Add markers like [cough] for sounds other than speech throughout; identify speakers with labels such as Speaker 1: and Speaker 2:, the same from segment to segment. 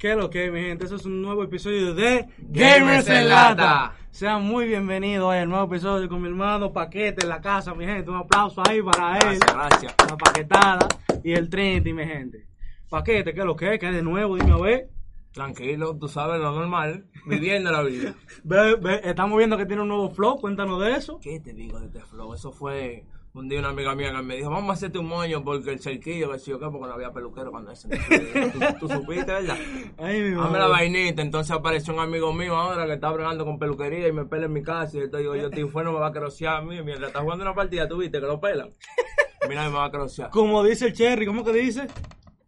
Speaker 1: ¿Qué es lo que, mi gente? Eso es un nuevo episodio de
Speaker 2: Gamers en Lata.
Speaker 1: Sean muy bienvenidos al nuevo episodio con mi hermano Paquete en la casa, mi gente. Un aplauso ahí para él.
Speaker 2: Gracias, gracias.
Speaker 1: La paquetada y el Trinity, mi gente. Paquete, ¿qué es lo que es? ¿Qué es de nuevo? Dime a ver.
Speaker 2: Tranquilo, tú sabes lo normal, viviendo la vida. [laughs]
Speaker 1: Ve, ve, estamos viendo que tiene un nuevo flow, cuéntanos de eso.
Speaker 2: ¿Qué te digo de este flow? Eso fue un día una amiga mía que me dijo, vamos a hacerte un moño porque el cerquillo, que sí o qué, porque no había peluquero cuando ese. ¿Tú, tú supiste, ¿verdad? [laughs]
Speaker 1: Ay, mi
Speaker 2: Dame la vainita, entonces apareció un amigo mío ahora que está bregando con peluquería y me pela en mi casa y yo digo, yo tío, fue no me va a crocear a mí, mientras está jugando una partida, tú viste que lo pelan. [laughs] Mira, me va a crocear.
Speaker 1: Como dice el Cherry, ¿cómo que dice?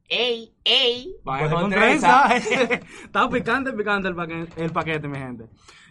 Speaker 2: ¡Ey, ey! Baja
Speaker 1: Pues
Speaker 2: con
Speaker 1: con
Speaker 2: trenza.
Speaker 1: trenza. [laughs] Está picante, picante el paquete, el paquete, mi gente.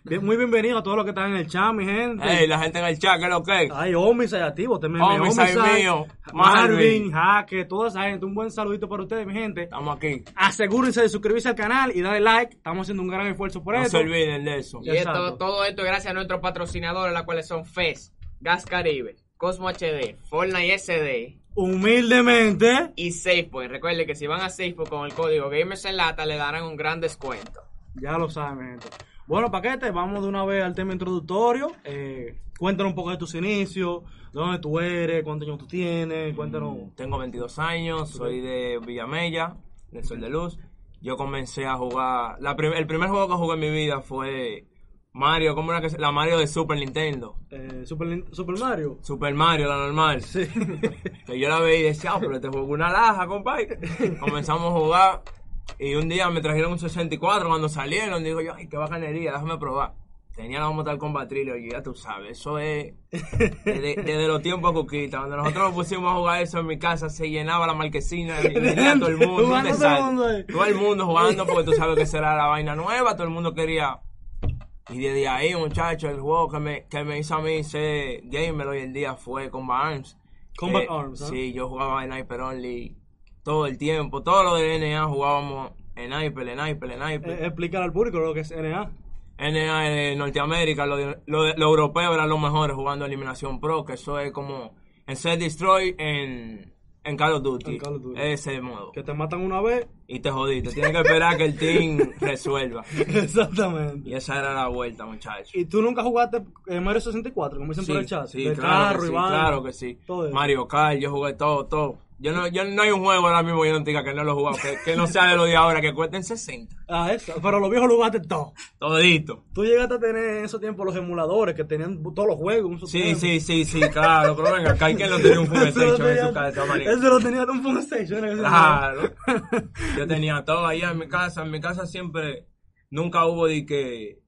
Speaker 1: Bien- muy bienvenido a todos los que están en el chat, mi gente.
Speaker 2: ¡Ey, la gente en el chat, qué es lo que es?
Speaker 1: Ay, Homicide activo, te meme,
Speaker 2: Homicide mío,
Speaker 1: Marvin. Jaque, toda esa gente. Un buen saludito para ustedes, mi gente.
Speaker 2: Estamos aquí.
Speaker 1: Asegúrense de suscribirse al canal y darle like. Estamos haciendo un gran esfuerzo por
Speaker 2: No
Speaker 1: eso.
Speaker 2: se olviden de eso.
Speaker 3: Y esto, todo esto gracias a nuestros patrocinadores, las cuales son FES, Gas Caribe, Cosmo HD, Fortnite SD
Speaker 1: Humildemente,
Speaker 3: y SafePoint. Recuerden que si van a SafePoint con el código Gamers en Lata le darán un gran descuento.
Speaker 1: ya lo saben, mi gente. Bueno, paquete, vamos de una vez al tema introductorio. Eh, cuéntanos un poco de tus inicios, de dónde tú eres, cuántos años tú tienes, cuéntanos.
Speaker 2: Tengo 22 años, soy de Villamella, del Sol de Luz. Yo comencé a jugar. La prim- el primer juego que jugué en mi vida fue Mario, ¿cómo era que se- La Mario de Super Nintendo.
Speaker 1: Eh, Super, Super Mario.
Speaker 2: Super Mario, la normal.
Speaker 1: Sí. [laughs]
Speaker 2: Que yo la veía y decía, ah, pero este juego es una laja, compadre. [laughs] Comenzamos a jugar y un día me trajeron un 64 cuando salieron. Digo yo, ay, qué bacanería, déjame probar. Tenía la Mortal Kombat Thriller y ya tú sabes, eso es desde, desde los tiempos Cuquita. Cuando nosotros nos pusimos a jugar eso en mi casa, se llenaba la marquesina venía [laughs] todo el mundo.
Speaker 1: Jugando todo el mundo.
Speaker 2: Todo el mundo jugando porque tú sabes que será la vaina nueva, todo el mundo quería. Y desde ahí, muchachos, el juego que me, que me hizo a mí ser gamer hoy en día fue Combat Arms.
Speaker 1: Combat
Speaker 2: Eh,
Speaker 1: Arms, ¿ah?
Speaker 2: Sí, yo jugaba en Hyper Only todo el tiempo. Todo lo de NA jugábamos en Hyper, en Hyper, en Hyper.
Speaker 1: Eh, explicar al público lo que es NA.
Speaker 2: NA de Norteamérica, lo, de- lo, de- lo europeo eran los mejores jugando Eliminación Pro, que eso es como en Set Destroy en, en Call of Duty.
Speaker 1: En Call of Duty.
Speaker 2: Ese modo.
Speaker 1: Que te matan una vez.
Speaker 2: Y te jodiste. Tienes que esperar que el team [laughs] resuelva.
Speaker 1: Exactamente.
Speaker 2: Y esa era la vuelta, muchachos.
Speaker 1: ¿Y tú nunca jugaste en Mario 64, como dicen por el chat?
Speaker 2: sí,
Speaker 1: De
Speaker 2: claro,
Speaker 1: carro
Speaker 2: que sí, claro que sí.
Speaker 1: Todo.
Speaker 2: Mario Kart, yo jugué todo, todo. Yo no, yo no hay un juego ahora mismo yo no diga que no lo he jugado, que, que no sea de lo de ahora, que cuesten 60. [laughs]
Speaker 1: Ah, eso. Pero los viejos lo jugaste todo.
Speaker 2: Todito.
Speaker 1: Tú llegaste a tener en esos tiempos los emuladores que tenían todos los juegos.
Speaker 2: Sí, sí, sí, sí, claro, pero venga, acá hay quien lo tenía un full
Speaker 1: Ese lo
Speaker 2: station en su casa, manito.
Speaker 1: Ese lo tenía un Phone Station. era que se
Speaker 2: Claro. [laughs] Yo tenía todo allá en mi casa. En mi casa siempre, nunca hubo de que.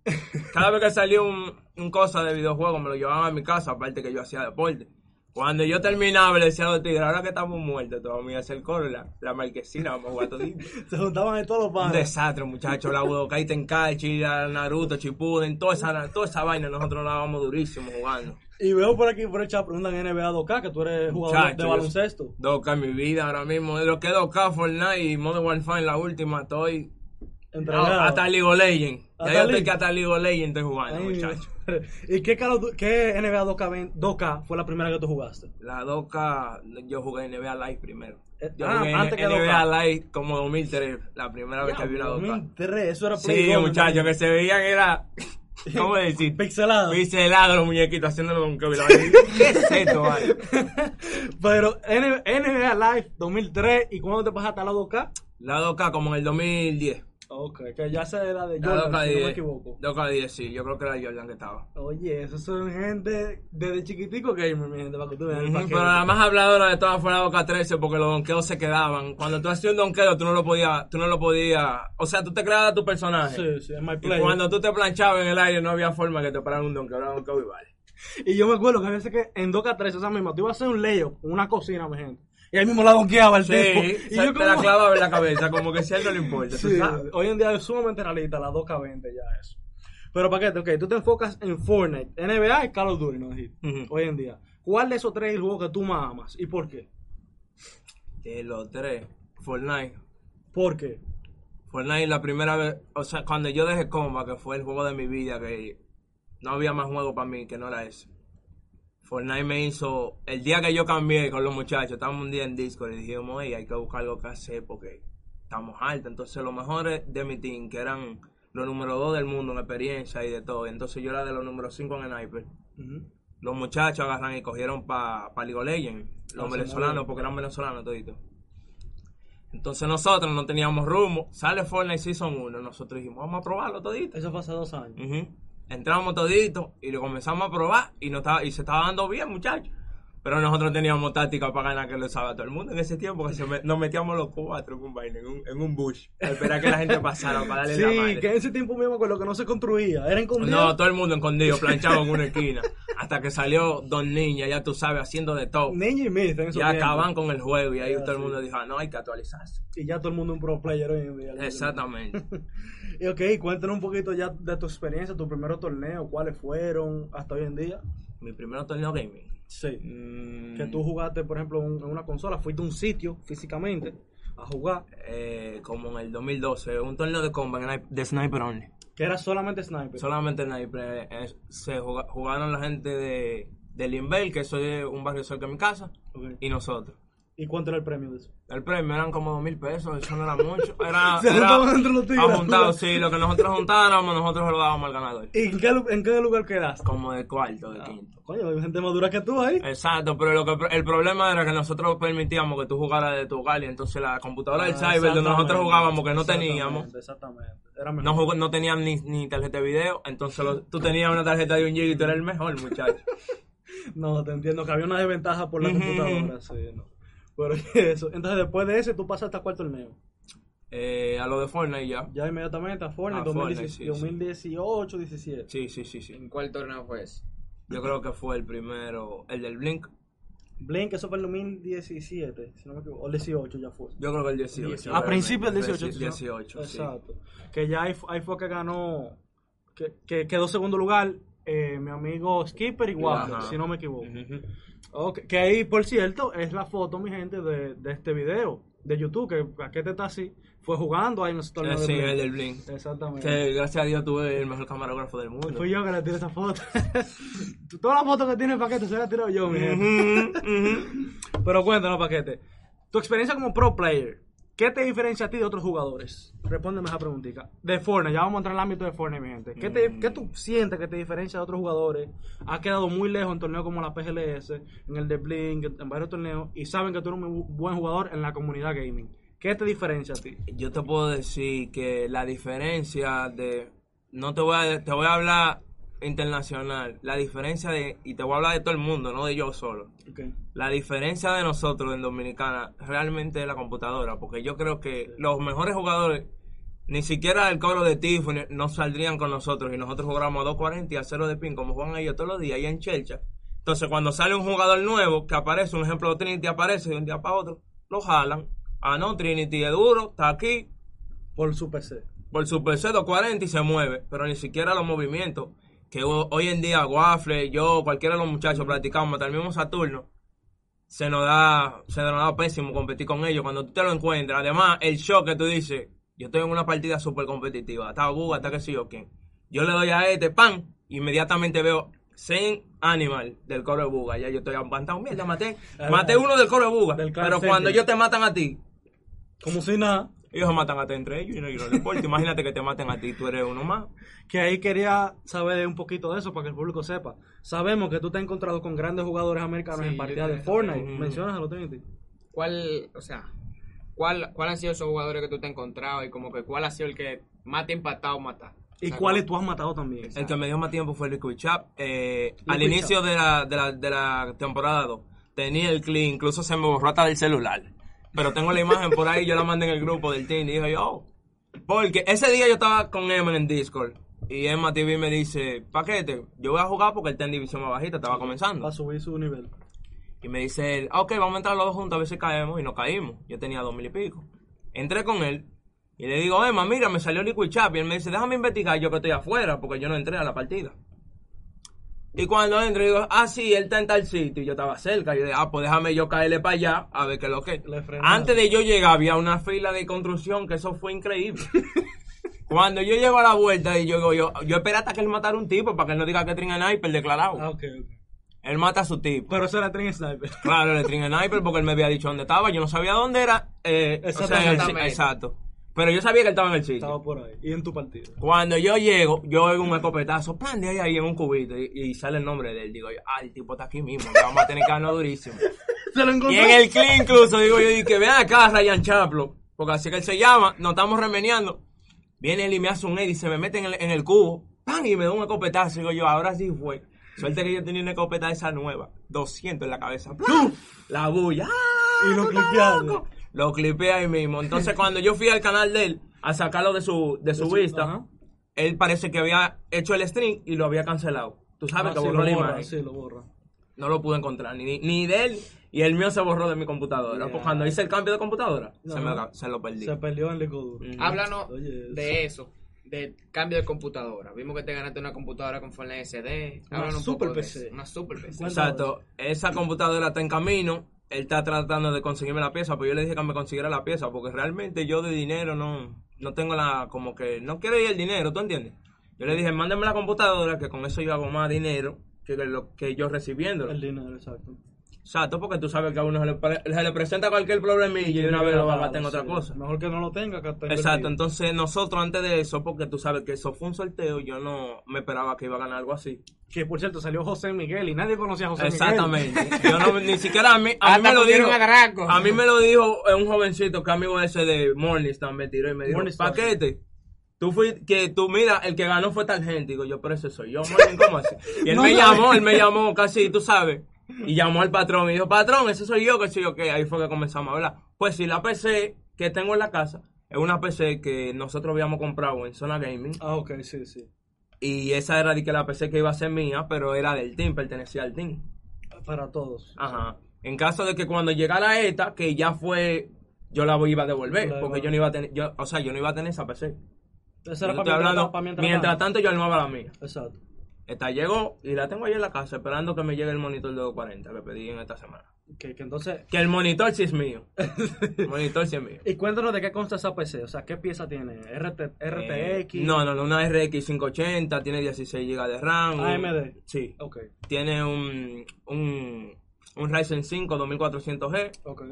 Speaker 2: Cada vez que salía un, un cosa de videojuego me lo llevaba a mi casa, aparte que yo hacía deporte. Cuando yo terminaba, le decía a los tigres, ahora que estamos muertos, todos vamos a hacer coro, la, la marquesina, vamos a jugar todito. [laughs]
Speaker 1: Se juntaban ahí todos los
Speaker 2: Un
Speaker 1: padres.
Speaker 2: desastre, muchachos. La Budokai Tenkaichi, la Naruto, Shippuden, toda esa, toda esa vaina, nosotros la dábamos durísimo jugando.
Speaker 1: Y veo por aquí, por el chat, preguntan NBA 2K, que tú eres jugador
Speaker 2: Muchacho,
Speaker 1: de baloncesto.
Speaker 2: 2K en mi vida ahora mismo. De lo que es 2K, Fortnite y Modern Warfare, la última, estoy
Speaker 1: Entregado.
Speaker 2: Ah, hasta League of Legends. Ya yo estoy que hasta League of Legends estoy jugando,
Speaker 1: Ay,
Speaker 2: muchacho.
Speaker 1: ¿Y qué, qué NBA 2K, ven- 2K fue la primera que tú jugaste?
Speaker 2: La 2K, yo jugué NBA Live primero.
Speaker 1: Eh,
Speaker 2: Yo
Speaker 1: ah,
Speaker 2: jugué
Speaker 1: antes que
Speaker 2: NBA
Speaker 1: 2K.
Speaker 2: Live como 2003, la primera vez que vi una 2K.
Speaker 1: 2003, eso era Play
Speaker 2: Sí, muchachos,
Speaker 1: ¿no?
Speaker 2: que se veían era, [laughs] ¿cómo decir?
Speaker 1: Pixelado.
Speaker 2: Pixelado los muñequitos haciéndolo con que ¿Qué es esto, vale? [laughs]
Speaker 1: Pero NBA Live 2003, ¿y cuándo te pasaste a la 2K?
Speaker 2: La 2K como en el 2010.
Speaker 1: Ok, que ya se era de Jordan,
Speaker 2: 2K
Speaker 1: si no me
Speaker 2: 10.
Speaker 1: equivoco.
Speaker 2: 2K 10, sí, yo creo que era Jordan que estaba.
Speaker 1: Oye, esos son gente desde chiquitico gamer, mi gente, para que tú veas
Speaker 2: Ujú,
Speaker 1: paquete.
Speaker 2: Pero la más habladora de todas fue la 2K13 porque los donkeos se quedaban. Cuando tú hacías un donkeo, tú no lo podías, tú no lo podías, o sea, tú te creabas tu personaje.
Speaker 1: Sí, sí, es my
Speaker 2: Y
Speaker 1: player.
Speaker 2: cuando tú te planchabas en el aire no había forma que te pararan un donkeo, era un donkeo igual.
Speaker 1: Y yo me acuerdo que a veces que en 2K3, esa misma, tú ibas a hacer un layup, una cocina, mi gente. Y ahí mismo la donkeaba el
Speaker 2: Sí,
Speaker 1: tipo. Y yo
Speaker 2: te la clavaba en la cabeza, como que si a él no le importa, tú
Speaker 1: Sí,
Speaker 2: sabes.
Speaker 1: hoy en día es sumamente realista, la 2K20 ya eso. Pero Paquete, ok, tú te enfocas en Fortnite, NBA y Call of Duty, ¿no?
Speaker 2: Ujú.
Speaker 1: Hoy en día. ¿Cuál de esos tres es el juego que tú más amas? ¿Y por qué?
Speaker 2: De los tres, Fortnite.
Speaker 1: ¿Por qué?
Speaker 2: Fortnite la primera vez, o sea, cuando yo dejé Comba, que fue el juego de mi vida, que no había más juego para mí que no era ese. Fortnite me hizo, el día que yo cambié con los muchachos, estábamos un día en Discord y dijimos, hey, hay que buscar algo que hacer porque estamos altos. Entonces, los mejores de mi team, que eran los número 2 del mundo en experiencia y de todo. Entonces, yo era de los número 5 en sniper.
Speaker 1: Ujú.
Speaker 2: Los muchachos agarran y cogieron para pa League of Legends, los venezolanos, porque eran venezolanos toditos. Entonces nosotros no teníamos rumbo. Sale Fortnite Season 1. Nosotros dijimos, vamos a probarlo todito.
Speaker 1: Eso fue hace dos años.
Speaker 2: Entramos todito y lo comenzamos a probar y, no estaba, y se estaba dando bien, muchachos. Pero nosotros teníamos táctica para ganar que lo sabe todo el mundo en ese tiempo, que se me- nos metíamos los cuatro con vaina en un, en un bush. A esperar que la gente pasara para darle la
Speaker 1: Sí,
Speaker 2: madre.
Speaker 1: que en ese tiempo mismo con lo que no se construía. Era escondido.
Speaker 2: No, todo el mundo escondido, planchado en una esquina. Hasta que salió Don Niña, ya tú sabes, haciendo de todo.
Speaker 1: Niño y Myth en esos
Speaker 2: Ya acaban con el juego y ahí
Speaker 1: Ya,
Speaker 2: todo el
Speaker 1: sí.
Speaker 2: mundo dijo, ah, no, hay que actualizarse.
Speaker 1: Y ya todo el mundo un pro player hoy en día.
Speaker 2: Exactamente. [laughs]
Speaker 1: Y ok, cuéntanos un poquito ya de tu experiencia, tu primer torneo, cuáles fueron hasta hoy en día.
Speaker 2: Mi primer torneo gaming.
Speaker 1: Sí.
Speaker 2: Mm,
Speaker 1: Que tú jugaste, por ejemplo, en una consola, fuiste a un sitio físicamente a jugar,
Speaker 2: eh, como en el 2012, un torneo de combat de Sniper Only.
Speaker 1: que era solamente sniper.
Speaker 2: Solamente Sniper. eh, se juga- jugaron la gente de, de Limbel, que soy un barrio cerca de mi casa, y nosotros.
Speaker 1: ¿Y cuánto era el premio de eso?
Speaker 2: El premio eran como dos mil pesos, eso no era mucho. [laughs] Era,
Speaker 1: Se
Speaker 2: era
Speaker 1: juntaban entre los tigres.
Speaker 2: ajuntado, sí, lo que nosotros juntáramos, nosotros lo dábamos al ganador.
Speaker 1: ¿Y en qué, en qué lugar quedaste?
Speaker 2: Como de cuarto, de
Speaker 1: Ah,
Speaker 2: quinto.
Speaker 1: Coño, hay gente más dura que tú ahí.
Speaker 2: Exacto, pero lo que el problema era que nosotros permitíamos que tú jugaras de tu hogar y entonces la computadora del
Speaker 1: Ah,
Speaker 2: cyber donde nosotros jugábamos que no
Speaker 1: exactamente,
Speaker 2: teníamos,
Speaker 1: Exactamente. Era mejor.
Speaker 2: no, jug- no tenían ni, ni tarjeta de video, entonces lo- tú tenías una tarjeta de un GB y tú eras el mejor muchacho. [laughs]
Speaker 1: No, te entiendo que había una desventaja por la
Speaker 2: Ujú.
Speaker 1: computadora, sí, no. Pero [laughs] eso. Entonces, después de ese, tú pasaste a cuál torneo.
Speaker 2: Eh, a lo de Fortnite ya.
Speaker 1: Ya inmediatamente a Fortnite,
Speaker 2: A
Speaker 1: 2018,
Speaker 2: Fortnite, sí, sí.
Speaker 1: 2018, 17.
Speaker 2: Sí, sí, sí, sí.
Speaker 3: ¿En cuál torneo fue ese?
Speaker 2: Yo creo que fue el primero, el del Blink.
Speaker 1: Blink, eso fue el 2017, si no me equivoco. O el 18 ya fue.
Speaker 2: Yo creo que el 18.
Speaker 1: A principios del 18.
Speaker 2: El 18, sí.
Speaker 1: Exacto. Que ya ahí, ahí fue que ganó, que, que quedó segundo lugar eh, mi amigo Skipper y Waffle, si no me equivoco.
Speaker 2: Ujú.
Speaker 1: Ok, Que ahí, por cierto, es la foto, mi gente, de, de este video de YouTube, que aquí te está así, fue jugando ahí en de
Speaker 2: sí,
Speaker 1: Blink.
Speaker 2: el del Blink.
Speaker 1: Exactamente.
Speaker 2: Que gracias a Dios tuve el mejor camarógrafo del mundo.
Speaker 1: Fui yo que le tiré esa foto. [laughs] Todas las fotos que tiene el paquete se las he tirado yo, mi gente. Pero cuéntanos, paquete. Tu experiencia como pro player, ¿qué te diferencia a ti de otros jugadores? Respóndeme esa preguntita. De Fortnite, ya vamos a entrar en el ámbito de Fortnite, mi gente. ¿Qué, te-
Speaker 2: Mm.
Speaker 1: qué tú sientes que te diferencia de otros jugadores? Has quedado muy lejos en torneos como la PGLS, en el de Blink, en varios torneos, y saben que tú eres un buen jugador en la comunidad gaming. ¿Qué te diferencia a ti?
Speaker 2: Yo te puedo decir que la diferencia de. No te voy a, te voy a hablar internacional. La diferencia de. Y te voy a hablar de todo el mundo, no de yo solo. La diferencia de nosotros en Dominicana realmente es la computadora, porque yo creo que los mejores jugadores, ni siquiera el cobro de Tiffany, no saldrían con nosotros y nosotros jugamos a 2.40 y a 0 de pin, como juegan ellos todos los días ahí en Chelcha. Entonces, cuando sale un jugador nuevo que aparece, un ejemplo, Trinity aparece de un día para otro, lo jalan. Ah, no, Trinity es duro, está aquí,
Speaker 1: Por su PC.
Speaker 2: por su PC 240 y se mueve, pero ni siquiera los movimientos que ho- hoy en día Waffle, yo, cualquiera de los muchachos practicamos, hasta el mismo Saturno, se nos da, se nos da pésimo competir con ellos cuando tú te lo encuentras. Además, el shock que tú dices, yo estoy en una partida súper competitiva, hasta Google, hasta que sé yo quién. Yo le doy a este pan, inmediatamente veo 100 Animal del Core Buga, ya yo estoy aguantado, mierda, maté, [laughs] maté uno del Core Buga,
Speaker 1: Del Clan
Speaker 2: pero cuando ellos te matan a ti,
Speaker 1: Como si nada.
Speaker 2: Ellos se matan a ti entre ellos y no, y no les importa. Imagínate que te maten a ti, tú eres uno más.
Speaker 1: Que ahí quería saber un poquito de eso para que el público sepa. Sabemos que tú te has encontrado con grandes jugadores americanos
Speaker 3: Sí,
Speaker 1: en partidas de Fortnite.
Speaker 2: Ujú.
Speaker 1: Menciónaselo, Trinity.
Speaker 3: ¿Cuál, o sea, cuál, cuál han sido esos jugadores que tú te has encontrado y como que cuál ha sido el que más te ha impactado matar?
Speaker 1: ¿Y
Speaker 3: O sea,
Speaker 1: cuáles tú has matado también?
Speaker 2: El que me dio más tiempo fue Liquid Chap. Eh, al inicio de la, de, la, de la temporada 2, tenía el clean, incluso se me borró hasta del celular. Pero tengo la imagen por ahí, yo la mandé en el grupo del team y dije yo. Porque ese día yo estaba con Emma en Discord. Y Emma TV me dice, paquete, yo voy a jugar porque él está en división más bajita, estaba comenzando.
Speaker 1: Para subir su nivel.
Speaker 2: Y me dice él, "Ah, ok, vamos a entrar los dos juntos a ver si caemos. Y no caímos. Yo tenía dos mil y pico. Entré con él y le digo, Emma, mira, me salió Liquid Chap. Y él me dice, déjame investigar yo que estoy afuera porque yo no entré a la partida. Y cuando entro, digo, ah, sí, él está en tal sitio. Y yo estaba cerca. Y yo dije, ah, pues déjame yo caerle para allá a ver qué es lo que. Antes de yo llegar, había una fila de construcción que eso fue increíble. [laughs] Cuando yo llego a la vuelta y yo digo, yo, yo esperé hasta que él matara un tipo para que él no diga que tiene sniper declarado.
Speaker 1: Ah, ok, ok.
Speaker 2: Él mata a su tipo.
Speaker 1: Pero eso era Trin Sniper.
Speaker 2: Claro, el string sniper porque él me había dicho dónde estaba, yo no sabía dónde era. Eh, o sea,
Speaker 1: Exactamente.
Speaker 2: él- sí, exacto. Pero yo sabía que él estaba en el sitio.
Speaker 1: Estaba por ahí. Y en tu partido.
Speaker 2: Cuando yo llego, yo oigo un escopetazo, plan de ahí, ahí en un cubito, y, y sale el nombre de él. Digo, yo, ah, el tipo está aquí mismo, le vamos a tener que darnos durísimo. [laughs]
Speaker 1: Se lo
Speaker 2: Y
Speaker 1: encontré.
Speaker 2: en el clean incluso, digo yo, y que vean acá Ryan Chaplo, porque así que él se llama, nos estamos remeneando. Viene él y me hace un edit, se me mete en el, en el cubo, ¡pam! y me da un escopetazo. Digo yo, ahora sí fue. Suerte que yo tenía una escopeta esa nueva, 200 en la cabeza. ¡Pum! La bulla. ¡Ah,
Speaker 1: Y lo
Speaker 2: loco! Lo clipeé ahí mismo. Entonces, cuando yo fui al canal de él a sacarlo de su, de su vista,
Speaker 1: ajá.
Speaker 2: él parece que había hecho el stream y lo había cancelado. Tú sabes
Speaker 1: Ah,
Speaker 2: que
Speaker 1: sí,
Speaker 2: borró
Speaker 1: lo
Speaker 2: la
Speaker 1: borra,
Speaker 2: imagen.
Speaker 1: Sí, lo borra.
Speaker 2: No lo pude encontrar, ni, ni de él, y el mío se borró de mi computadora.
Speaker 1: Yeah.
Speaker 2: Pues cuando hice el cambio de computadora, se, me, se lo perdí.
Speaker 1: Se perdió en el disco duro.
Speaker 2: Mm.
Speaker 3: Háblanos
Speaker 1: Oye,
Speaker 3: de eso, de cambio de computadora. Vimos que te ganaste una computadora con Fortnite SD.
Speaker 1: Una
Speaker 3: Háblanos un
Speaker 1: super
Speaker 3: de
Speaker 1: PC.
Speaker 3: eso. Una super PC.
Speaker 2: Exacto, esa computadora está en camino. Él está tratando de conseguirme la pieza, pero yo le dije que me consiguiera la pieza, porque realmente yo de dinero no, no tengo la, como que, no quiero ir el dinero, ¿tú entiendes? Yo le dije, mándame la computadora, que con eso yo hago más dinero que lo que yo recibiéndolo.
Speaker 1: El dinero, exacto.
Speaker 2: Exacto, porque tú sabes que a uno se le, pre- se le presenta cualquier problemilla y de una vez lo va a gastar en otra cosa.
Speaker 1: Mejor que no lo tenga que
Speaker 2: Exacto,
Speaker 1: invertido.
Speaker 2: entonces nosotros antes de eso, porque tú sabes que eso fue un sorteo, yo no me esperaba que iba a ganar algo así.
Speaker 1: Que por cierto salió José Miguel y nadie conocía a José
Speaker 2: Exactamente. Yo no, ni siquiera a mí, a mí me lo dijo.
Speaker 3: a
Speaker 2: mí me lo dijo un jovencito que amigo ese de Morningstar me tiró y me dijo, paquete. Tú fuiste, que tú, mira, el que ganó fue tal gente. Digo yo, pero ese soy yo, Morning, ¿cómo así? Y él [laughs]
Speaker 1: No
Speaker 2: me llamó, él me llamó casi, tú sabes. [laughs] Y llamó al patrón y dijo, patrón, ese soy yo, que soy yo, que ahí fue que comenzamos a hablar. Pues sí, la PC que tengo en la casa es una PC que nosotros habíamos comprado en Zona Gaming.
Speaker 1: Ah, ok, sí, sí.
Speaker 2: Y esa era de que la PC que iba a ser mía, pero era del team, pertenecía al team.
Speaker 1: Para todos.
Speaker 2: Ajá. En caso de que cuando llegara esta, que ya fue, yo la iba a devolver, porque yo no iba a tener, yo, o sea, yo no iba a tener esa PC.
Speaker 1: Esa era para
Speaker 2: hablando,
Speaker 1: mientras, para mientras,
Speaker 2: mientras tanto yo armaba la mía.
Speaker 1: Exacto.
Speaker 2: Esta llegó y la tengo ahí en la casa esperando que me llegue el monitor de 240 que pedí en esta semana.
Speaker 1: Que, que entonces...
Speaker 2: Que el monitor sí es mío. [laughs] El monitor sí es mío.
Speaker 1: Y cuéntanos de qué consta esa PC. O sea, ¿qué pieza tiene? RT,
Speaker 2: Eh,
Speaker 1: RTX.
Speaker 2: no, no, no, una RX 580, tiene 16 GB de RAM.
Speaker 1: AMD.
Speaker 2: Sí.
Speaker 1: Ok,
Speaker 2: Tiene un, un, un Ryzen 5 2400G
Speaker 1: ok.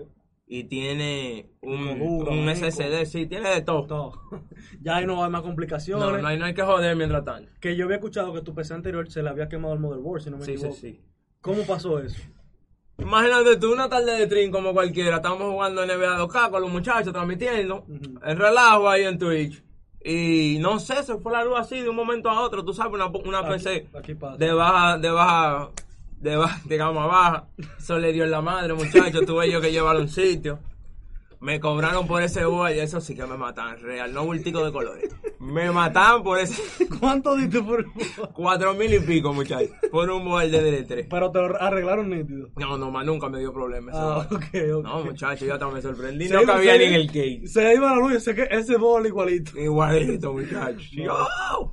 Speaker 2: Y tiene un, un. SSD, sí, tiene de todo.
Speaker 1: Todo. [laughs] ya ahí no hay más complicaciones.
Speaker 2: No, no hay, no hay que joder mientras tanto.
Speaker 1: Que yo había escuchado que tu PC anterior se le había quemado el motherboard, si no me
Speaker 2: Sí, sí,
Speaker 1: equivoco.
Speaker 2: sí.
Speaker 1: ¿Cómo pasó eso?
Speaker 2: Imagínate tú una tarde de stream como cualquiera. Estamos jugando NBA 2K con los muchachos transmitiendo.
Speaker 1: Ujú.
Speaker 2: El relajo ahí en Twitch. Y no sé, se fue la luz así de un momento a otro. Tú sabes, una, una
Speaker 1: Aquí-
Speaker 2: PC
Speaker 1: aquí
Speaker 2: de baja, de baja, de baja, digamos baja. Eso le dio en la madre, muchachos. Tuve yo que llevar un sitio. Me cobraron por ese boy, eso sí que me matan, real, no bultico de colores. Me mataban por ese [laughs]
Speaker 1: ¿Cuánto diste por
Speaker 2: cuatro mil y pico, muchachos, por un boy de DD3.
Speaker 1: Pero te lo arreglaron nítido.
Speaker 2: No, no, más nunca me dio problema
Speaker 1: Ah,
Speaker 2: boy.
Speaker 1: ok, ok.
Speaker 2: No, muchachos, yo hasta me sorprendí.
Speaker 1: Se
Speaker 2: No
Speaker 1: iba-
Speaker 2: cabía
Speaker 1: se-
Speaker 2: ni en el cake.
Speaker 1: Se iba la luz y sé que ese bol igualito.
Speaker 2: Igualito, muchachos.
Speaker 1: No.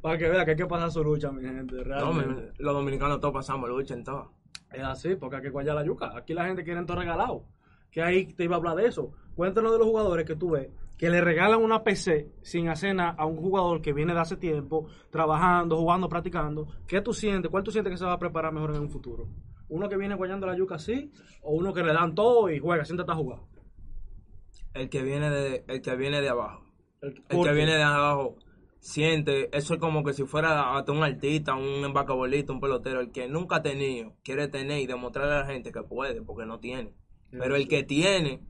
Speaker 1: Para que vea que hay que pasar su lucha, mi gente.
Speaker 2: No, los dominicanos todos pasamos lucha en todo.
Speaker 1: Es así, porque hay que guayar la yuca. Aquí la gente quiere todo regalado. Que ahí te iba a hablar de eso. Cuéntanos de los jugadores que tú ves que le regalan una PC sin hacer nada a un jugador que viene de hace tiempo, trabajando, jugando, practicando. ¿Qué tú sientes? ¿Cuál tú sientes que se va a preparar mejor en un futuro? ¿Uno que viene guayando la yuca así? ¿O uno que le dan todo y juega, siéntate a jugar?
Speaker 2: El que viene de, el que viene de abajo.
Speaker 1: El,
Speaker 2: El
Speaker 1: ¿por
Speaker 2: que viene de abajo siente, eso es como que si fuera hasta un artista, un embacabolista, un pelotero. El que nunca ha tenido, quiere tener y demostrarle a la gente que puede, porque no tiene. Pero el que tiene,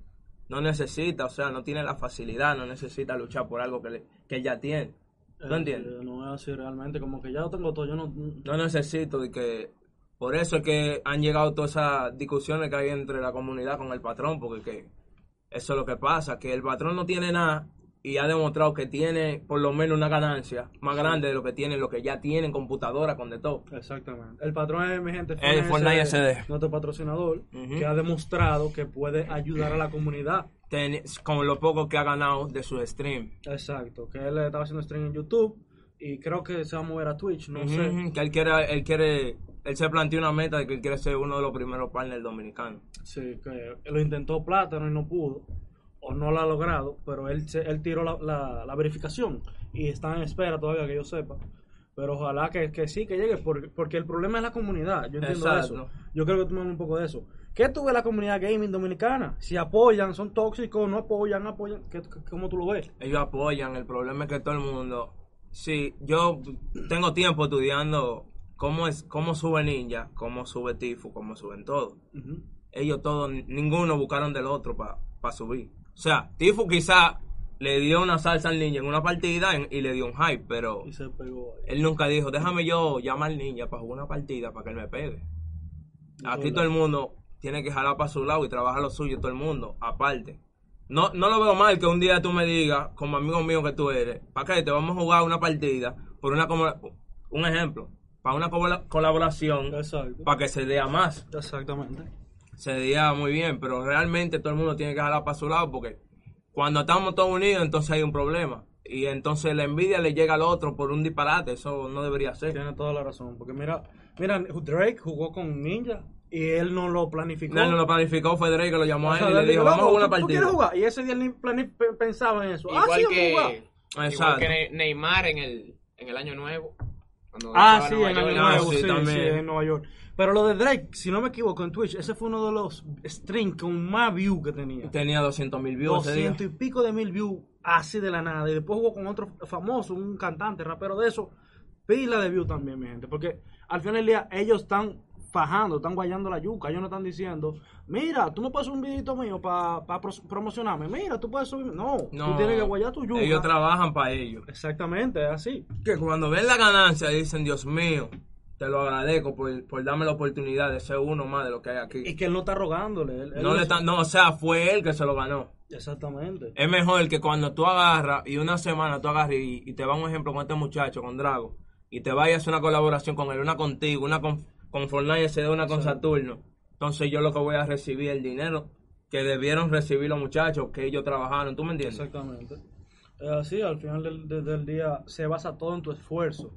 Speaker 2: no necesita, o sea, no tiene la facilidad, no necesita luchar por algo que, le- que ya tiene. ¿No
Speaker 1: Eh,
Speaker 2: entiendes?
Speaker 1: No es así realmente, como que ya lo tengo todo. Yo no.
Speaker 2: No necesito de que... Por eso es que han llegado todas esas discusiones que hay entre la comunidad con el patrón, porque que eso es lo que pasa, que el patrón no tiene nada y ha demostrado que tiene por lo menos una ganancia más grande de lo que tiene, lo que ya tienen computadora con de todo.
Speaker 1: Exactamente. El patrón es mi gente.
Speaker 2: El Fortnite SD.
Speaker 1: Nuestro patrocinador, que ha demostrado que puede ayudar a la comunidad.
Speaker 2: Ten- con lo poco que ha ganado de su stream.
Speaker 1: Exacto. Que él estaba haciendo stream en YouTube y creo que se va a mover a Twitch, no sé.
Speaker 2: Que él quiere, él quiere, él se planteó una meta de que él quiere ser uno de los primeros partners dominicanos.
Speaker 1: Sí, que lo intentó Plátano y no pudo. O no lo ha logrado, pero él, él tiró la, la- la verificación y está en espera todavía que yo sepa. Pero ojalá que, que sí, que llegue, por- porque el problema es la comunidad. Yo entiendo
Speaker 2: Exacto.
Speaker 1: eso. Yo creo que tomamos un poco de eso. ¿Qué tuve la comunidad gaming dominicana? Si apoyan, son tóxicos, no apoyan, apoyan. ¿Qué, ¿Cómo tú lo ves?
Speaker 2: Ellos apoyan, el problema es que todo el mundo... Sí, yo tengo tiempo estudiando cómo es cómo sube Ninja, cómo sube Tifu, cómo suben todo. Ellos todos, ninguno buscaron del otro para subir. O sea, Tifu quizá le dio una salsa al ninja en una partida en- y le dio un hype, pero
Speaker 1: Y se pegó ahí.
Speaker 2: él nunca dijo, déjame yo llamar al ninja para jugar una partida para que él me pegue. Aquí todo el mundo tiene que jalar para su lado y trabajar lo suyo, todo el mundo, aparte. No, no lo veo mal que un día tú me digas, como amigo mío que tú eres, ¿para qué te vamos a jugar una partida por una como un ejemplo, para una cola- colaboración,
Speaker 1: Exacto.
Speaker 2: para que se dé más?
Speaker 1: Exactamente.
Speaker 2: Se veía muy bien, pero realmente todo el mundo tiene que jalar para su lado porque cuando estamos todos unidos entonces hay un problema y entonces la envidia le llega al otro por un disparate, eso no debería ser.
Speaker 1: Tiene toda la razón. Porque mira, mira, Drake jugó con Ninja y él no lo planificó.
Speaker 2: No, no lo planificó, fue Drake que lo llamó
Speaker 1: O
Speaker 2: a
Speaker 1: sea,
Speaker 2: él y le dijo,
Speaker 1: dijo,
Speaker 2: vamos a jugar
Speaker 1: "Loco,
Speaker 2: una
Speaker 1: ¿tú- ¿tú quieres
Speaker 2: partida.
Speaker 1: jugar? Y ese día él ni plani- pe- pensaba en eso. ah,
Speaker 3: Igual
Speaker 1: sí,
Speaker 3: que,
Speaker 1: jugar.
Speaker 3: igual
Speaker 2: Exacto.
Speaker 3: que Ne- Neymar en el, en el año nuevo. cuando
Speaker 1: Ah, sí, en
Speaker 3: Nueva
Speaker 1: Año
Speaker 3: York.
Speaker 2: Ah,
Speaker 1: Nuevo,
Speaker 2: sí,
Speaker 1: sí, sí,
Speaker 2: también.
Speaker 1: en Nueva York. Pero lo de Drake, si no me equivoco, en Twitch, ese fue uno de los streams con más views que tenía.
Speaker 2: Tenía 200 mil views ese día.
Speaker 1: 200 y pico de mil views así de la nada. Y después jugó con otro famoso, un cantante, rapero de eso. Pila de views también, mi gente. Porque al final del día ellos están fajando, están guayando la yuca. Ellos no están diciendo, mira, tú no puedes subir un videito mío para promocionarme. Mira, tú puedes subir. No,
Speaker 2: No,
Speaker 1: tú tienes que guayar tu yuca.
Speaker 2: ellos trabajan para ellos.
Speaker 1: Exactamente, es así.
Speaker 2: Que cuando ven la ganancia dicen, Dios mío, te lo agradezco por, por darme la oportunidad de ser uno más de lo que hay
Speaker 1: Y
Speaker 2: aquí.
Speaker 1: que él no está rogándole. él- él
Speaker 2: No, le
Speaker 1: es-
Speaker 2: están- no, o sea, fue él que se lo ganó.
Speaker 1: Exactamente.
Speaker 2: Es mejor que cuando tú agarras y una semana tú agarras y, y te va un ejemplo con este muchacho, con Drago, y te vayas a hacer una colaboración con él, una contigo, una con, con Fortnite SD, una con Saturno. Entonces yo lo que voy a recibir el dinero que debieron recibir los muchachos, que ellos trabajaron, ¿tú me entiendes?
Speaker 1: Exactamente. Es así, al final del- del día se basa todo en tu esfuerzo.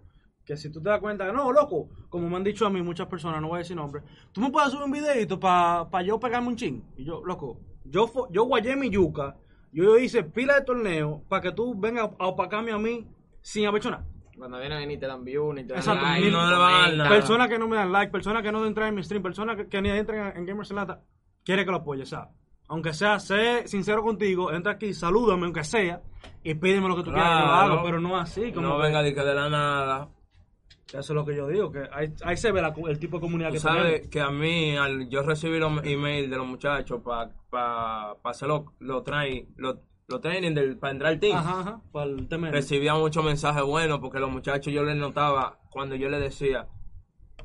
Speaker 1: Que si tú te das cuenta que no, loco, como me han dicho a mí muchas personas, no voy a decir nombre, tú me puedes subir un videito para yo pegarme un chin. Y yo, loco, yo, yo guayé mi yuca, yo hice pila de torneo para que tú vengas a opacarme a mí sin nada.
Speaker 3: Cuando vienen ni te dan view, ni te dan
Speaker 1: Exacto,
Speaker 3: like,
Speaker 1: ni-
Speaker 2: no le van nada.
Speaker 1: Personas que no me dan like, personas que no entran en mi stream, personas que, que ni entran en Gamers Lata, quiere que lo apoye, o sea, aunque sea, sé sincero contigo, entra aquí, salúdame aunque sea, y pídeme lo que tú quieras que
Speaker 2: Claro.
Speaker 1: haga, pero no así, como
Speaker 2: no venga de que de la nada.
Speaker 1: Eso es lo que yo digo, que ahí, ahí se ve la el tipo de comunidad
Speaker 2: Tú
Speaker 1: que
Speaker 2: sabes
Speaker 1: tenemos.
Speaker 2: que a mí, al yo recibí los emails de los muchachos para pa, pa hacer los lo train, lo, lo training del, para entrar al team,
Speaker 1: Ajá, ajá, para el
Speaker 2: recibía muchos mensajes buenos porque los muchachos yo les notaba cuando yo les decía,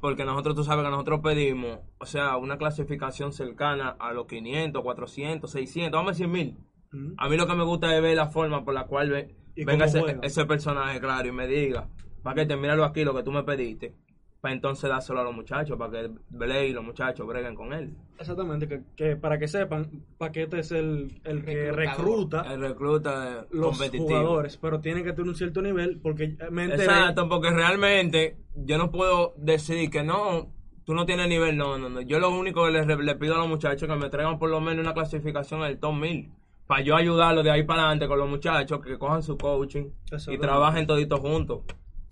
Speaker 2: porque nosotros, tú sabes que nosotros pedimos, o sea, una clasificación cercana a los 500, 400, 600, vamos a decir 1000.
Speaker 1: Ujú.
Speaker 2: A mí lo que me gusta es ver la forma por la cual ve-
Speaker 1: ¿Y
Speaker 2: venga ese personaje, claro, y me diga, para que te míralo aquí, lo que tú me pediste, para entonces dárselo a los muchachos, para que Blake y los muchachos breguen con él.
Speaker 1: Exactamente, que, que para que sepan, Paquete es el, el que recluta
Speaker 2: El recluta
Speaker 1: los
Speaker 2: competitivo.
Speaker 1: jugadores, pero tienen que tener un cierto nivel, porque me enteré...
Speaker 2: Exacto, porque realmente yo no puedo decidir que no, tú no tienes nivel, no, no, no. Yo lo único que les, le pido a los muchachos es que me traigan por lo menos una clasificación en el top 1000. Para yo ayudarlos de ahí para adelante con los muchachos, que cojan su coaching y trabajen toditos juntos.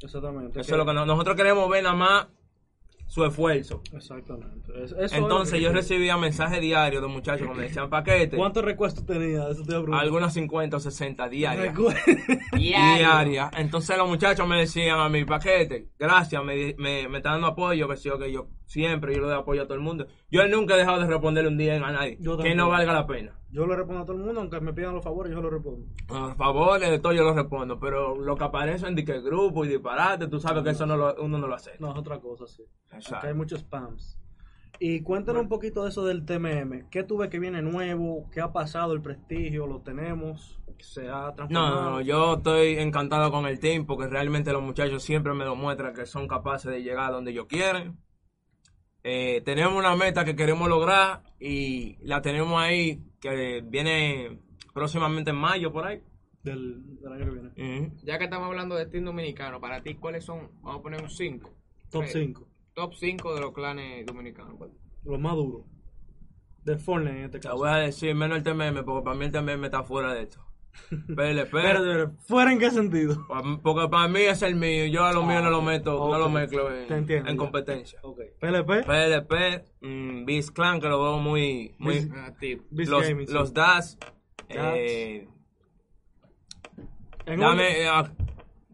Speaker 1: Exactamente.
Speaker 2: Eso es lo que no- nosotros queremos ver nada más su esfuerzo.
Speaker 1: Exactamente. Eso
Speaker 2: Entonces yo recibía mensajes diarios de muchachos que me decían paquete,
Speaker 1: ¿Cuántos recuestos tenía? Eso te
Speaker 2: algunas 50 o 60 diarias.
Speaker 1: Recu-
Speaker 3: Diario. [laughs]
Speaker 2: diaria. Entonces los muchachos me decían a mi paquete, gracias, me, me, me está dando apoyo, que sí, que yo siempre yo le doy apoyo a todo el mundo. Yo nunca he dejado de responderle un día a nadie,
Speaker 1: Yo
Speaker 2: que no valga la pena.
Speaker 1: Yo le respondo a todo el mundo, aunque me pidan los favores, yo lo respondo.
Speaker 2: A los favores de todo yo los respondo, pero lo que aparece en que grupo y disparate, tú sabes que eso no lo, uno no lo hace.
Speaker 1: No, es otra cosa, sí.
Speaker 2: Exacto.
Speaker 1: Hay muchos spams. Y cuéntanos un poquito de eso del TMM. ¿Qué tú ves que viene nuevo? ¿Qué ha pasado? ¿El prestigio? ¿Lo tenemos? ¿Se ha transformado?
Speaker 2: no, no, yo estoy encantado con el team porque realmente los muchachos siempre me demuestran que son capaces de llegar donde ellos quieren. Eh, tenemos una meta que queremos lograr y la tenemos ahí que viene próximamente en mayo por ahí.
Speaker 1: Del, del año que viene.
Speaker 3: Ya que estamos hablando de Steam dominicano, para ti, ¿cuáles son? Vamos a poner un 5.
Speaker 1: Top
Speaker 3: Sí.
Speaker 1: 5.
Speaker 3: Top 5 de los clanes dominicanos.
Speaker 1: Los más duros. De Fortnite en este
Speaker 2: Te
Speaker 1: caso.
Speaker 2: voy a decir menos el TMM porque para mí el TMM está fuera de esto. PLP.
Speaker 1: Pero, pero, ¿fuera en qué sentido?
Speaker 2: Porque para mí es el mío. Yo a lo mío no lo meto, no lo mezclo en,
Speaker 1: Te entiendo,
Speaker 2: en competencia.
Speaker 1: Ok. PLP.
Speaker 2: PLP, mm, Beast Clan, que lo veo muy. muy
Speaker 1: Beast-
Speaker 3: Activo.
Speaker 1: Beast
Speaker 2: los,
Speaker 1: Gaming, sí.
Speaker 2: los DAS. Eh, dame eh, a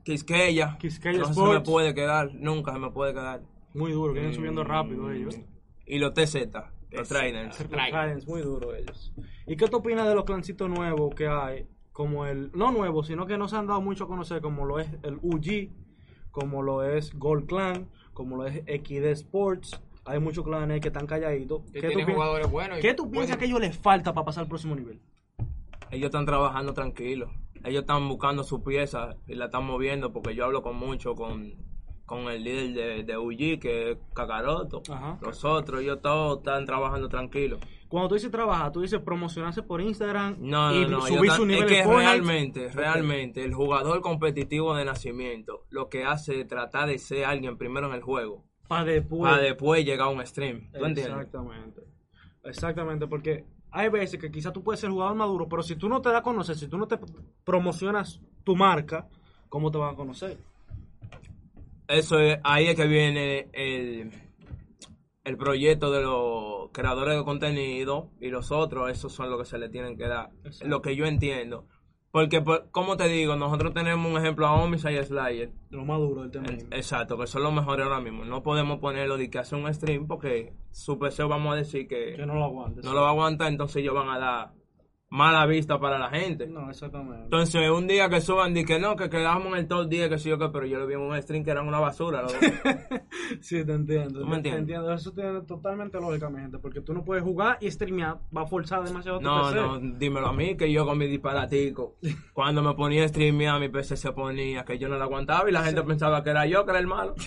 Speaker 2: Quisqueya.
Speaker 1: Quisqueya
Speaker 2: no se me puede quedar, nunca se me puede quedar.
Speaker 1: Muy duro, vienen subiendo rápido
Speaker 2: Mm,
Speaker 1: ellos.
Speaker 2: Y los TZ, los trainers.
Speaker 1: Los. Tridents, muy duro ellos. ¿Y qué tú opinas de los clancitos nuevos que hay? Como el, no nuevos, sino que no se han dado mucho a conocer, como lo es el UG, como lo es Gold Clan, como lo es XD Sports. Hay muchos clanes que están calladitos. ¿Qué tú,
Speaker 3: tiene
Speaker 1: pi-
Speaker 3: jugadores buenos. y
Speaker 1: ¿Qué tú
Speaker 3: pueden-
Speaker 1: piensas que a ellos les falta para pasar al próximo nivel?
Speaker 2: Ellos están trabajando tranquilos. Ellos están buscando su pieza y la están moviendo porque yo hablo con mucho con, con el líder de, de UG, que es Kakaroto.
Speaker 1: Ajá.
Speaker 2: Los otros, ellos todos están trabajando tranquilos.
Speaker 1: Cuando tú dices trabajar, tú dices promocionarse por Instagram
Speaker 2: No,
Speaker 1: y
Speaker 2: no,
Speaker 1: subir su nivel
Speaker 2: es que
Speaker 1: Fortnite.
Speaker 2: realmente, realmente, el jugador competitivo de nacimiento lo que hace es tratar de ser alguien primero en el juego
Speaker 1: Para después.
Speaker 2: para después llegar a un stream. ¿Tú entiendes?
Speaker 1: Exactamente. Exactamente, porque hay veces que quizás tú puedes ser jugador maduro, pero si tú no te das a conocer, si tú no te promocionas tu marca, ¿cómo te van a conocer?
Speaker 2: Eso es, ahí es que viene el, el proyecto de los creadores de contenido y los otros, esos son los que se le tienen que dar.
Speaker 1: Exacto.
Speaker 2: Lo que yo entiendo. Porque, por- como te digo, nosotros tenemos un ejemplo a Omisa y Slayer.
Speaker 1: Lo maduro del tema.
Speaker 2: Exacto, que son los mejores ahora mismo. No podemos ponerlo de que hace un stream porque su PC vamos a decir que
Speaker 1: Que no lo aguantes.
Speaker 2: no lo va a aguantar, entonces ellos van a dar mala vista para la gente.
Speaker 1: No, exactamente.
Speaker 2: Entonces, un día que suban, di que no, que quedamos en el top 10, que sí yo que, pero yo lo vi en un stream que eran una basura. dos. [laughs]
Speaker 1: sí, te entiendo.
Speaker 2: ¿Tú me
Speaker 1: te
Speaker 2: entiendes?
Speaker 1: entiendo. Eso tiene totalmente lógica, mi gente, porque tú no puedes jugar y streamear, va a forzar demasiado tu
Speaker 2: No,
Speaker 1: PC.
Speaker 2: no, dímelo a mí, que yo con mi disparatico, [laughs] cuando me ponía a streamear, mi PC se ponía, que yo no lo aguantaba y la gente pensaba que era yo, que era el malo. [laughs]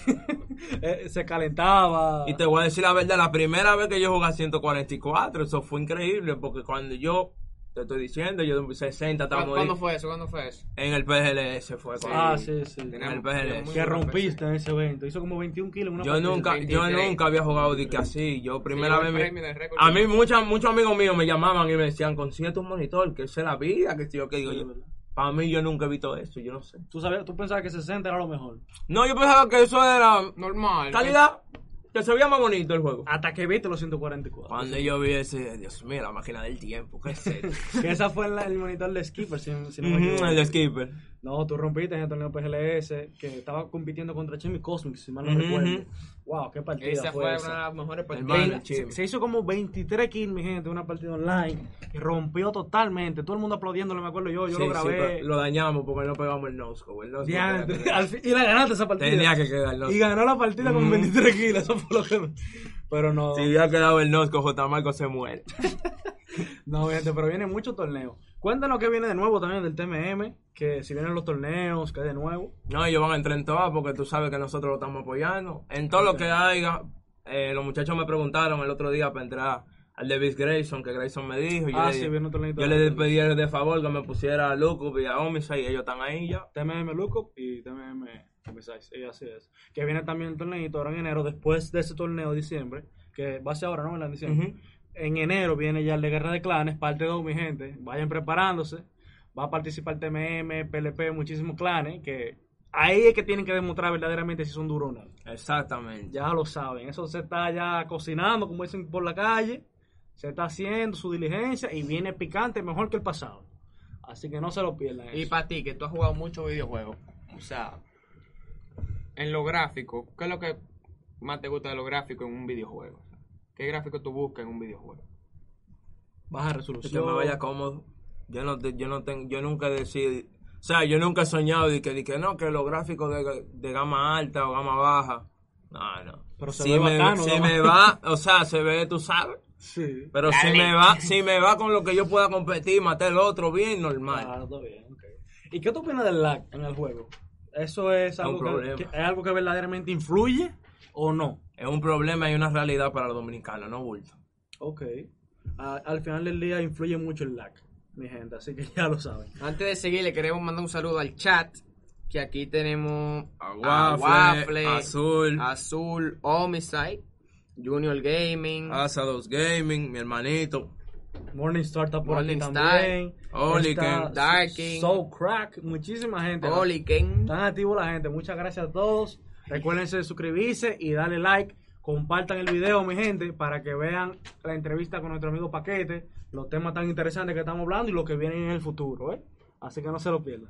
Speaker 1: Eh, se calentaba.
Speaker 2: Y te voy a decir la verdad, la primera vez que yo jugué a 144, eso fue increíble, porque cuando yo, te estoy diciendo, yo de 60
Speaker 3: ¿Cuándo,
Speaker 2: estábamos
Speaker 3: cuándo
Speaker 2: ahí,
Speaker 3: fue eso? ¿Cuándo fue eso?
Speaker 2: en el PGLS fue
Speaker 1: Ah, sí, sí.
Speaker 2: en el PGLS.
Speaker 1: Que rompiste en ese evento. Hizo como 21 kilos en una
Speaker 2: Yo nunca, yo
Speaker 3: 23.
Speaker 2: nunca había jugado de que así, yo primera
Speaker 3: llevó
Speaker 2: vez me- a mí muchos muchos amigos míos me llamaban y me decían, consigue tu monitor, que esa es la vida, que si yo que digo
Speaker 1: Sí,
Speaker 2: yo.
Speaker 1: verdad.
Speaker 2: Para mí yo nunca he visto eso, yo no sé.
Speaker 1: Tú, sabías, tú pensabas que 60 era lo mejor.
Speaker 2: No, yo pensaba que eso era
Speaker 3: Normal.
Speaker 2: calidad, que se veía más bonito el juego.
Speaker 1: Hasta que viste los 144.
Speaker 2: Cuando yo vi ese, Dios mío, la máquina del tiempo, qué eso? [laughs]
Speaker 1: que esa fue la- el monitor de Skipper, si, si no me equivoco.
Speaker 2: el de Skipper.
Speaker 1: No, tú rompiste en el torneo PGLS, que estaba compitiendo contra Chemi Cosmic, si mal no recuerdo. Wow, qué partida
Speaker 3: Esa
Speaker 1: fue,
Speaker 3: fue
Speaker 1: esa.
Speaker 3: una de las mejores partidas.
Speaker 1: Se, se hizo como 23 kills, mi gente, una partida online. Y rompió totalmente. Todo el mundo aplaudiéndole, me acuerdo yo. Yo
Speaker 2: Sí,
Speaker 1: lo grabé.
Speaker 2: lo dañamos porque no pegamos el nosco. El nosco que-
Speaker 1: y la ganaste esa partida.
Speaker 2: tenía que quedar el nosco.
Speaker 1: Y ganó la partida con
Speaker 2: Mm.
Speaker 1: 23 kills. Eso fue lo que. Pero no.
Speaker 2: Si hubiera quedado el nosco, J. Marco se muere. [laughs]
Speaker 1: No, mi gente, pero vienen muchos torneos. Cuéntanos qué viene de nuevo también del TMM. Que si vienen los torneos, que de nuevo.
Speaker 2: No, ellos van a entrar en todas porque tú sabes que nosotros lo estamos apoyando. En todo lo que haya, eh, los muchachos me preguntaron el otro día para entrar al de Vince Grayson, que Grayson me dijo. Yo
Speaker 1: Ah,
Speaker 2: le,
Speaker 1: sí, viene un torneo.
Speaker 2: yo le pedí de favor que me pusiera a Luco y a Omisa y ellos están ahí ya.
Speaker 1: TMM Lookup y TMM Homicides, y así es. Que viene también el torneito ahora en enero, después de ese torneo de diciembre, que va a ser ahora, ¿no? En diciembre. En enero viene ya el de Guerra de Clanes, parte 2, mi gente. Vayan preparándose. Va a participar TMM, PLP, muchísimos clanes, que ahí es que tienen que demostrar verdaderamente si son duros o no.
Speaker 2: Exactamente.
Speaker 1: Ya lo saben, eso se está ya cocinando, como dicen por la calle. Se está haciendo su diligencia y viene picante mejor que el pasado. Así que no se lo pierdan.
Speaker 3: Y para ti, que tú has jugado muchos videojuegos, o sea, en lo gráfico, ¿qué es lo que más te gusta de lo gráfico en un videojuego? ¿Qué gráfico tú buscas en un videojuego?
Speaker 1: Baja
Speaker 2: Que
Speaker 1: resolución.
Speaker 2: me vaya cómodo. Yo no, te- yo no tengo, yo nunca decidí, o sea, yo nunca he soñado de que, de que no, que los gráficos de, de gama alta o gama baja. No, no.
Speaker 1: Pero se
Speaker 2: si
Speaker 1: ve
Speaker 2: me,
Speaker 1: bacano,
Speaker 2: si
Speaker 1: ¿no?
Speaker 2: me va, o sea, se ve, tú sabes.
Speaker 1: Sí.
Speaker 2: Pero si
Speaker 3: Dale.
Speaker 2: me va, si me va con lo que yo pueda competir, matar el otro bien, normal.
Speaker 1: Ah, todo bien, ok. ¿Y qué tú opinas del lag en el juego? ¿Eso es algo, que,
Speaker 2: problema.
Speaker 1: que- es algo que verdaderamente influye o no?
Speaker 2: Es un problema y una realidad para los dominicanos, no bulto.
Speaker 1: Ok. A- al final del día influye mucho el lag, mi gente, así que [laughs] ya lo saben.
Speaker 3: Antes de seguir, le queremos mandar un saludo al chat, que aquí tenemos a
Speaker 2: Waffle,
Speaker 3: Waffle,
Speaker 2: Azul,
Speaker 3: Azul, Homicide, Junior Gaming,
Speaker 2: Asa 2 Gaming, mi hermanito.
Speaker 1: Morningstar está por aquí
Speaker 3: Morningstar,
Speaker 1: también.
Speaker 2: Oliken,
Speaker 3: Darking.
Speaker 1: So Crack, muchísima gente.
Speaker 3: Oli, Ken.
Speaker 1: Están activos la gente. Muchas gracias a todos. Recuérdense de suscribirse y darle like. Compartan el video, mi gente, para que vean la entrevista con nuestro amigo Paquete, los temas tan interesantes que estamos hablando y lo que viene en el futuro, ¿eh? Así que no se lo pierdan.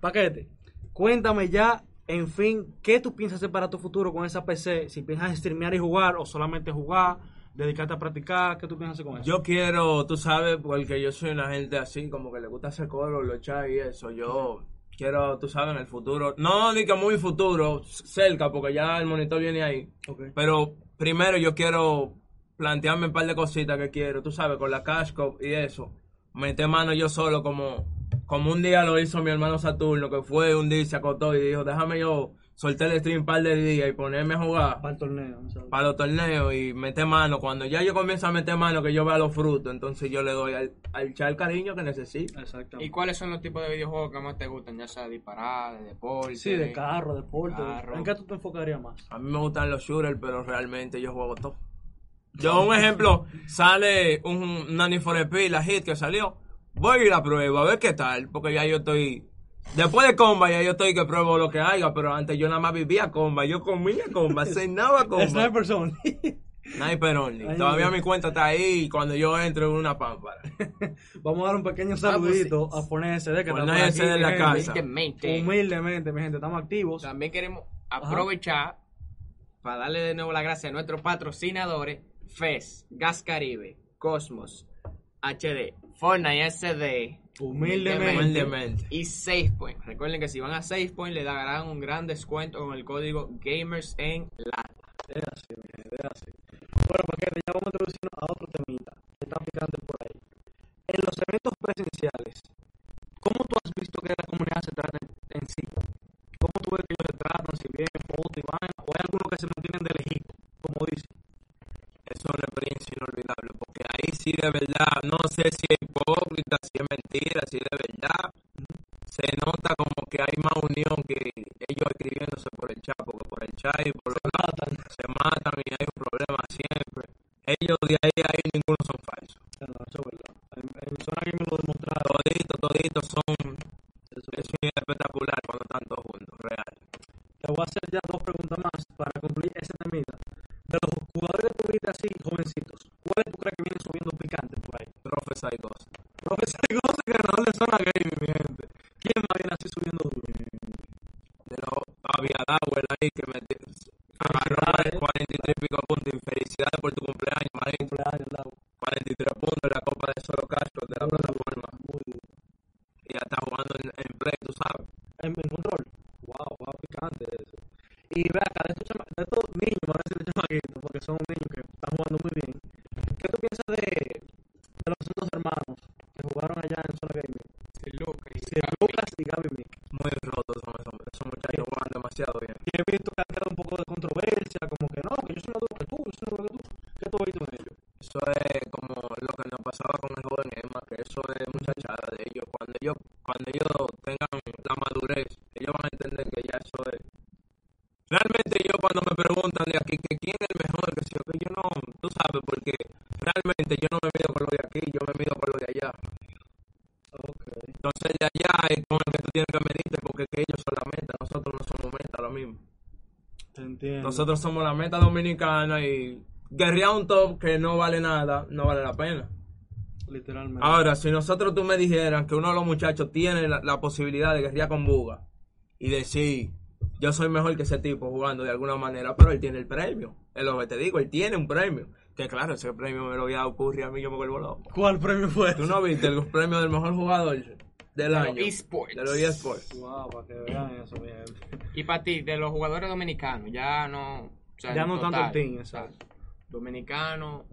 Speaker 1: Paquete, cuéntame ya, en fin, ¿qué tú piensas hacer para tu futuro con esa PC? Si piensas streamear y jugar o solamente jugar, dedicarte a practicar, ¿qué tú piensas hacer con eso?
Speaker 2: Yo quiero, tú sabes, porque yo soy una gente así, como que le gusta hacer coro, los chats y eso. Yo quiero, tú sabes, en el futuro. No, ni que muy futuro, cerca, porque ya el monitor viene ahí. Pero primero yo quiero plantearme un par de cositas que quiero, tú sabes, con la Cashcop y eso. Meter mano yo solo como, como un día lo hizo mi hermano Saturno, que fue un día y se acostó y dijo, déjame yo soltar el stream un par de días y ponerme a jugar
Speaker 1: Para el torneo. ¿no sabes?
Speaker 2: para los torneos y meter mano. Cuando ya yo comienzo a meter mano, que yo vea los frutos, entonces yo le doy al, al chat el cariño que necesito.
Speaker 1: Exactamente.
Speaker 3: ¿Y cuáles son los tipos de videojuegos que más te gustan? Ya sea de disparar, de deporte.
Speaker 1: Sí, de carro, deporte.
Speaker 3: Carro.
Speaker 1: ¿En qué tú te enfocarías más?
Speaker 2: A mí me gustan los shooters, pero realmente yo juego todo. Yo, un ejemplo, sale un, Need for Speed, la hit que salió. Voy y la pruebo, a ver qué tal, porque ya yo estoy... Después de comba ya yo estoy que pruebo lo que haya, pero antes yo nada más vivía comba, yo comía comba, [laughs] cenaba comba.
Speaker 1: Sniper Zone.
Speaker 2: Sniper only.
Speaker 1: Ay,
Speaker 2: Todavía mi cuenta está ahí cuando yo entro en una pámpara. [laughs]
Speaker 1: Vamos a dar un pequeño saludito a poner ese de que
Speaker 2: Poner
Speaker 1: está por
Speaker 2: ese
Speaker 1: aquí,
Speaker 2: de la casa.
Speaker 3: Humildemente.
Speaker 1: Humildemente, mi gente, estamos activos.
Speaker 3: También queremos aprovechar para darle de nuevo la gracia a nuestros patrocinadores: FES, Gas Caribe, Cosmos, HD, Fortnite SD,
Speaker 1: Humildemente.
Speaker 2: Humildemente.
Speaker 3: y SafePoint. Recuerden que si van a SafePoint le darán un gran descuento con el código Gamers en la.
Speaker 1: Es así, es así. Bueno, Paquete, ya vamos a introducirnos a otro temita que está picante por ahí. En los eventos presenciales, ¿cómo tú has visto que la comunidad se trata en, sí? ¿Cómo tú ves que ellos se tratan? Si bien foto y o hay algunos que se mantienen de lejito, como dice.
Speaker 2: Una experiencia inolvidable, porque ahí sí de verdad, no sé si es hipócrita, si es mentira, si de verdad se nota como que hay más unión que ellos escribiéndose por el chat, porque por el chat y por los lados se matan y hay un problema siempre. Ellos de ahí a ahí ninguno son falsos.
Speaker 1: No, eso es verdad. En, en mi zona que me lo demostraron.
Speaker 2: Toditos, toditos son, es espectacular cuando están todos juntos, real.
Speaker 1: Te voy a hacer ya dos preguntas más para concluir ese temita. De los jugadores que tuviste así, jovencitos, ¿cuáles tú crees que vienen subiendo picante por
Speaker 2: Profes hay cosas.
Speaker 1: Profesor Goza, ganador de zona gaming, mi gente. ¿Quién más viene así subiendo duro?
Speaker 2: De los Aviadauer ahí que me agarró 43 y pico puntos. Felicidades por tu cumpleaños, Marín.
Speaker 1: Cumpleaños, Lau.
Speaker 2: 43 puntos en la Copa de Solo Castro de la
Speaker 1: Muy
Speaker 2: plataforma.
Speaker 1: Muy duro.
Speaker 2: Y ya está jugando en, en Play, tú sabes.
Speaker 1: En, en control. Wow, wow, picante eso. Y ve acá, de estos, chama- de estos niños, me voy a decir de chamaquitos, porque son niños que están jugando muy bien. ¿Qué tú piensas de los otros hermanos que jugaron allá en zona gaming?
Speaker 3: Sí, Lucas.
Speaker 1: Si Lucas y Gaby Mick.
Speaker 2: Muy rotos son esos, esos muchachos juegan demasiado bien.
Speaker 1: Y he visto que ha creado un poco de controversia, como que no, que yo soy más duro que tú, yo soy más duro que tú. ¿Qué tú has visto en ellos?
Speaker 2: Eso es como lo que nos pasaba con el joven Emma, que eso es muchachada de ellos. Cuando ellos, cuando ellos tengan la madurez, ellos van a entender que ya eso es. Realmente yo cuando me preguntan de aquí que quién es el mejor, que si yo, que yo no, tú sabes, porque realmente yo no me mido por lo de aquí, yo me mido por lo de allá. Entonces el de allá es con el que tú tienes que medirte, porque que ellos son la meta, nosotros no somos meta, lo mismo.
Speaker 1: Te entiendo.
Speaker 2: Nosotros somos la meta dominicana y guerrear un top que no vale nada, no vale la pena.
Speaker 1: Literalmente.
Speaker 2: Ahora, si nosotros tú me dijeran que uno de los muchachos tiene la, la posibilidad de guerrear con Buga y decir, yo soy mejor que ese tipo jugando de alguna manera, pero él tiene el premio. Es lo que te digo, él tiene un premio. Que claro, ese premio me lo voy a ocurrir a mí, yo me vuelvo loco.
Speaker 1: ¿Cuál premio fue?
Speaker 2: ¿Tú no viste el premio del mejor jugador del
Speaker 3: De
Speaker 2: año?
Speaker 3: los esports.
Speaker 2: De los eSports.
Speaker 1: Wow, para que vean eso, gente.
Speaker 3: Y para ti, de los jugadores dominicanos, ya no. o sea,
Speaker 1: Ya no tanto el team, exacto.
Speaker 3: Dominicanos,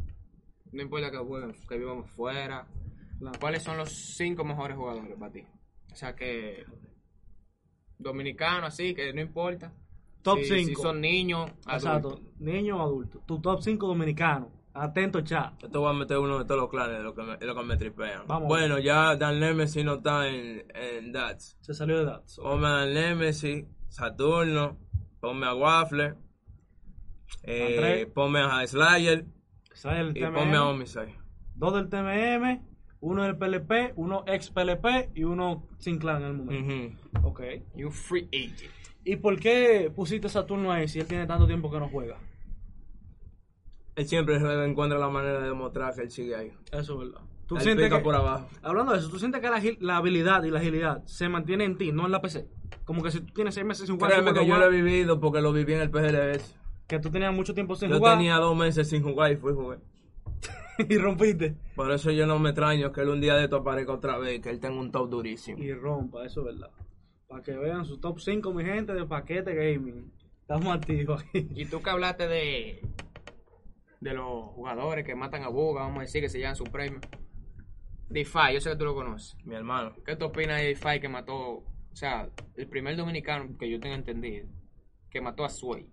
Speaker 3: no importa que jueguen, que vivamos fuera. ¿Cuáles son los cinco mejores jugadores para ti? O sea que. Dominicanos, así, que no importa.
Speaker 1: Top
Speaker 3: Si-
Speaker 1: 5.
Speaker 3: Si son niños,
Speaker 1: Exacto.
Speaker 3: adultos.
Speaker 1: Niño o adulto. Tu top 5 dominicano. Atento, chat.
Speaker 2: Yo te voy a meter uno de todos los clanes de lo que me, de lo que me tripean.
Speaker 1: Vamos.
Speaker 2: Bueno, ya Dan Nemesis no está en, en Dats.
Speaker 1: Se salió de edad. so.
Speaker 2: Ponme a Nemesis, Saturno, ponme a Waffle, eh, ponme a Slayer
Speaker 1: ¿Sabes el
Speaker 2: y
Speaker 1: tema?
Speaker 2: ponme a Homicide.
Speaker 1: Dos del TMM, uno del PLP, uno ex PLP y uno sin clan en el momento. Ok.
Speaker 3: Y un free agent.
Speaker 1: ¿Y por qué pusiste a Saturno ahí si él tiene tanto tiempo que no juega?
Speaker 2: Él siempre encuentra la manera de demostrar que él sigue ahí.
Speaker 1: Eso es verdad. ¿Tú
Speaker 2: Él
Speaker 1: sientes
Speaker 2: pica
Speaker 1: que,
Speaker 2: por abajo.
Speaker 1: hablando de eso, ¿tú sientes que la, habilidad y la agilidad se mantiene en ti, no en la PC? Como que si tú tienes seis meses sin jugar,
Speaker 2: Créeme que yo lo he vivido porque lo viví en el PGLS.
Speaker 1: que tú tenías mucho tiempo sin
Speaker 2: Yo
Speaker 1: jugar
Speaker 2: tenía dos meses sin jugar y fui a jugar. [laughs]
Speaker 1: y rompiste.
Speaker 2: Por eso yo no me extraño que él un día de esto aparezca otra vez que él tenga un top durísimo.
Speaker 1: Y rompa, eso es verdad. Para que vean su top 5, mi gente, de paquete gaming. Estamos activos aquí.
Speaker 3: Y tú que hablaste de de los jugadores que matan a Buga, vamos a decir que se llevan su premio. DeFi, yo sé que tú lo conoces.
Speaker 2: Mi hermano.
Speaker 3: ¿Qué tú opinas de DeFi que mató, o sea, el primer dominicano que yo tenga entendido, que mató a Sway?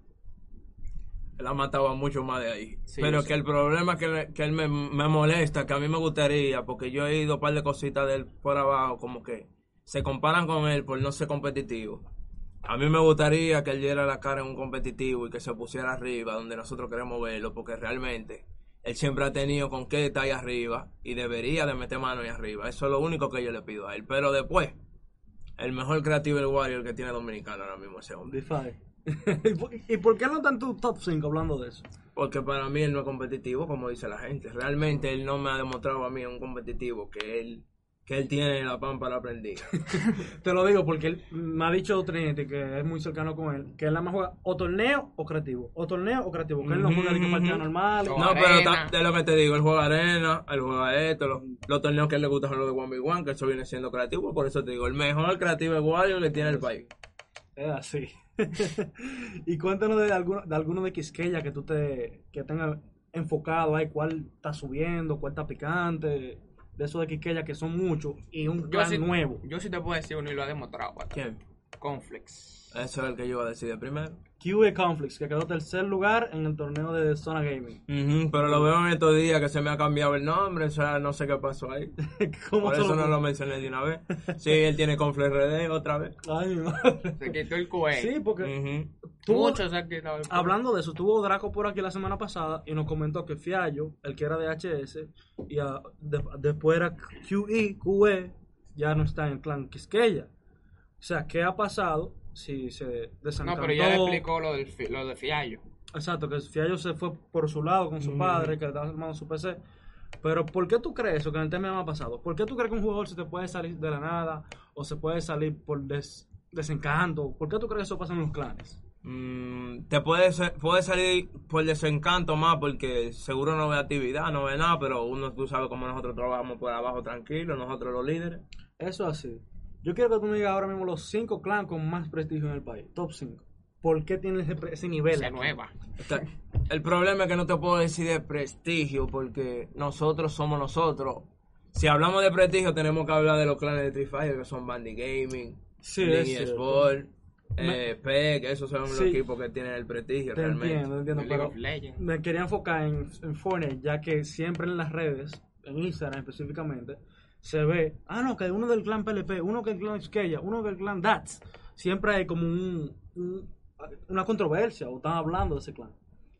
Speaker 2: Él ha matado a mucho más de ahí.
Speaker 3: Sí,
Speaker 2: Pero
Speaker 3: sé.
Speaker 2: que el problema que, le- que él me, me molesta, que a mí me gustaría, porque yo he ido un par de cositas de él por abajo, como que se comparan con él por no ser competitivo. A mí me gustaría que él diera la cara en un competitivo y que se pusiera arriba, donde nosotros queremos verlo, porque realmente él siempre ha tenido con qué estar ahí arriba y debería de meter mano ahí arriba. Eso es lo único que yo le pido a él. Pero después, el mejor creativo del Warrior que tiene Dominicano ahora mismo ese hombre.
Speaker 1: DeFi. [laughs] ¿Y por- ¿Y por qué no está en tu top 5 hablando de eso?
Speaker 2: Porque para mí él no es competitivo, como dice la gente. Realmente él no me ha demostrado a mí un competitivo que él que él tiene la pámpara prendida. [laughs] [laughs]
Speaker 1: Te lo digo porque él me ha dicho Trinity, que es muy cercano con él, que él nada más juega o torneo o creativo. O torneo o creativo. Que él no juega de que partida normal.
Speaker 3: No,
Speaker 2: pero ta- es lo que te digo, él juega arena, él juega esto, los, los torneos que a él le gustan son los de 1v1, que eso viene siendo creativo, por eso te digo, el mejor creativo es Wario que tiene el país.
Speaker 1: Es así. [laughs] y cuéntanos de alguno de, alguno de Quisqueya que tú te que tengas enfocado ahí, cuál está subiendo, cuál está picante. De esos de Quisqueya que son muchos y un
Speaker 3: Yo
Speaker 1: clan
Speaker 3: sí,
Speaker 1: nuevo.
Speaker 3: yo sí te puedo decir uno y lo ha demostrado. Conflicts.
Speaker 2: Eso es el que yo iba a decir de primero.
Speaker 1: QA Conflicts, que quedó tercer lugar en el torneo de Zona Gaming.
Speaker 2: Ujú, pero lo veo en estos días que se me ha cambiado el nombre, o sea, no sé qué pasó ahí. [laughs]
Speaker 1: ¿Cómo
Speaker 2: Por eso no
Speaker 1: lo-
Speaker 2: mencioné de una vez. Sí, él tiene Conflict RD otra vez.
Speaker 1: Ay, mi madre.
Speaker 3: Se quitó el QA.
Speaker 1: Sí, porque
Speaker 2: Ujú.
Speaker 1: tuvo-
Speaker 3: Muchos se han quitado el QA.
Speaker 1: hablando de eso, tuvo Draco por aquí la semana pasada y nos comentó que Fiallo, el que era de HS, y a- de- después era QE, QE, ya no está en el clan Quisqueya. O sea, ¿qué ha pasado si se
Speaker 3: No,
Speaker 1: desencantó?
Speaker 3: pero ya le explicó lo, del, lo de Fiallo.
Speaker 1: Exacto, que Fiallo se fue por su lado con su
Speaker 2: Ujú.
Speaker 1: padre, que le estaba armando su PC. Pero ¿por qué tú crees eso que en el tema me ha pasado? ¿Por qué tú crees que un jugador se te puede salir de la nada o se puede salir por des- desencanto? ¿Por qué tú crees que eso pasa en los clanes?
Speaker 2: Mm, te puede, ser- puede salir por desencanto más porque seguro no ve actividad, no ve nada, pero uno tú sabes cómo nosotros trabajamos por abajo tranquilo, nosotros los líderes.
Speaker 1: Eso así. Yo quiero que tú me digas ahora mismo los cinco clans con más prestigio en el país. Top 5. ¿Por qué tienen ese, nivel?
Speaker 3: Se
Speaker 1: aquí?
Speaker 3: nueva.
Speaker 2: Está- el problema es que no te puedo decir de prestigio porque nosotros somos nosotros. Si hablamos de prestigio tenemos que hablar de los clanes de Street Fighter que son Bandy Gaming,
Speaker 1: Sí.
Speaker 2: Sport,
Speaker 1: Me-
Speaker 2: eh, PEC, esos son
Speaker 1: Sí.
Speaker 2: los equipos que tienen el prestigio
Speaker 1: Te
Speaker 2: realmente.
Speaker 1: entiendo, entiendo.
Speaker 3: League
Speaker 1: Pero
Speaker 3: of Legends.
Speaker 1: me quería enfocar en, en Fortnite, ya que siempre en las redes, en Instagram específicamente, se ve, ah, no, que uno del clan PLP, uno que el clan Skella, uno que el clan DATS. Siempre hay como un, un- una controversia o están hablando de ese clan.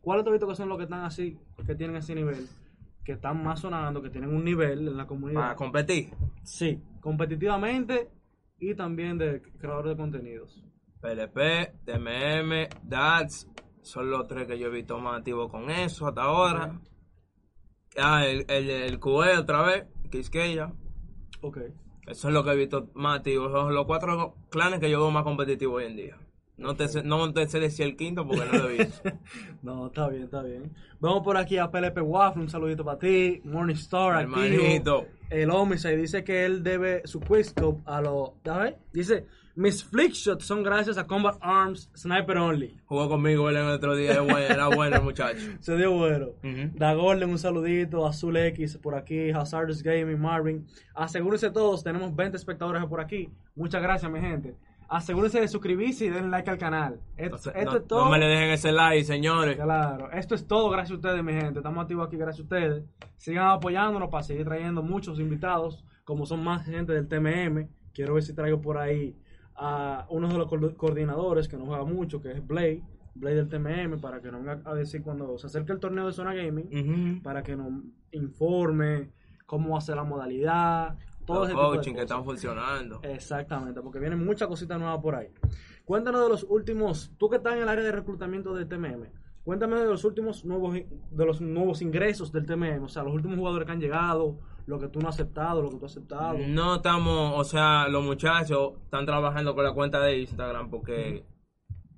Speaker 1: ¿Cuáles te visto que son los que están así, que tienen ese nivel, que están más sonando, que tienen un nivel en la comunidad?
Speaker 2: Para competir.
Speaker 1: Sí, competitivamente y también de creadores de contenidos.
Speaker 2: PLP, TMM, DATS, son los tres que yo he visto más activos con eso hasta ahora. Ah, el, el, el QE otra vez, Quisqueya.
Speaker 1: Ok.
Speaker 2: Eso es lo que he visto más activos. Son los cuatro clanes que yo veo más competitivos hoy en día. No te, sé- no te sé decir el quinto porque no lo he visto. [laughs]
Speaker 1: No, está bien, está bien. Vamos por aquí a PLP Waffle, un saludito para ti. Morningstar, activo.
Speaker 2: Hermanito.
Speaker 1: El Homicide dice que él debe su Quickscope a los... ¿Sabes? Dice, mis flick shots son gracias a Combat Arms Sniper Only.
Speaker 2: Jugó conmigo él el otro día. Era bueno, el muchacho. [laughs]
Speaker 1: Se dio bueno.
Speaker 2: Ujú.
Speaker 1: Da Golden, un saludito. Azul X por aquí. Hazardous Gaming, Marvin. Asegúrense todos, tenemos 20 espectadores por aquí. Muchas gracias, mi gente. Asegúrense de suscribirse y denle like al canal. Esto
Speaker 2: no-
Speaker 1: es todo.
Speaker 2: no me le dejen ese like, señores.
Speaker 1: Claro, esto es todo gracias a ustedes, mi gente. Estamos activos aquí gracias a ustedes. Sigan apoyándonos para seguir trayendo muchos invitados, como son más gente del TMM. Quiero ver si traigo por ahí a uno de los co- coordinadores que nos juega mucho, que es Blade. Blade del TMM, para que nos venga a decir cuando se acerque el torneo de Zona Gaming, para que nos informe cómo va a ser la modalidad, todo
Speaker 2: Los
Speaker 1: ese tipo de
Speaker 2: coaching que están funcionando.
Speaker 1: Exactamente, porque vienen muchas cositas nuevas por ahí. Cuéntanos de los últimos, tú que estás en el área de reclutamiento del TMM, cuéntame de los últimos nuevos de los nuevos ingresos del TMM, o sea, los últimos jugadores que han llegado, lo que tú no has aceptado, lo que tú has aceptado.
Speaker 2: No estamos, o sea, los muchachos están trabajando con la cuenta de Instagram porque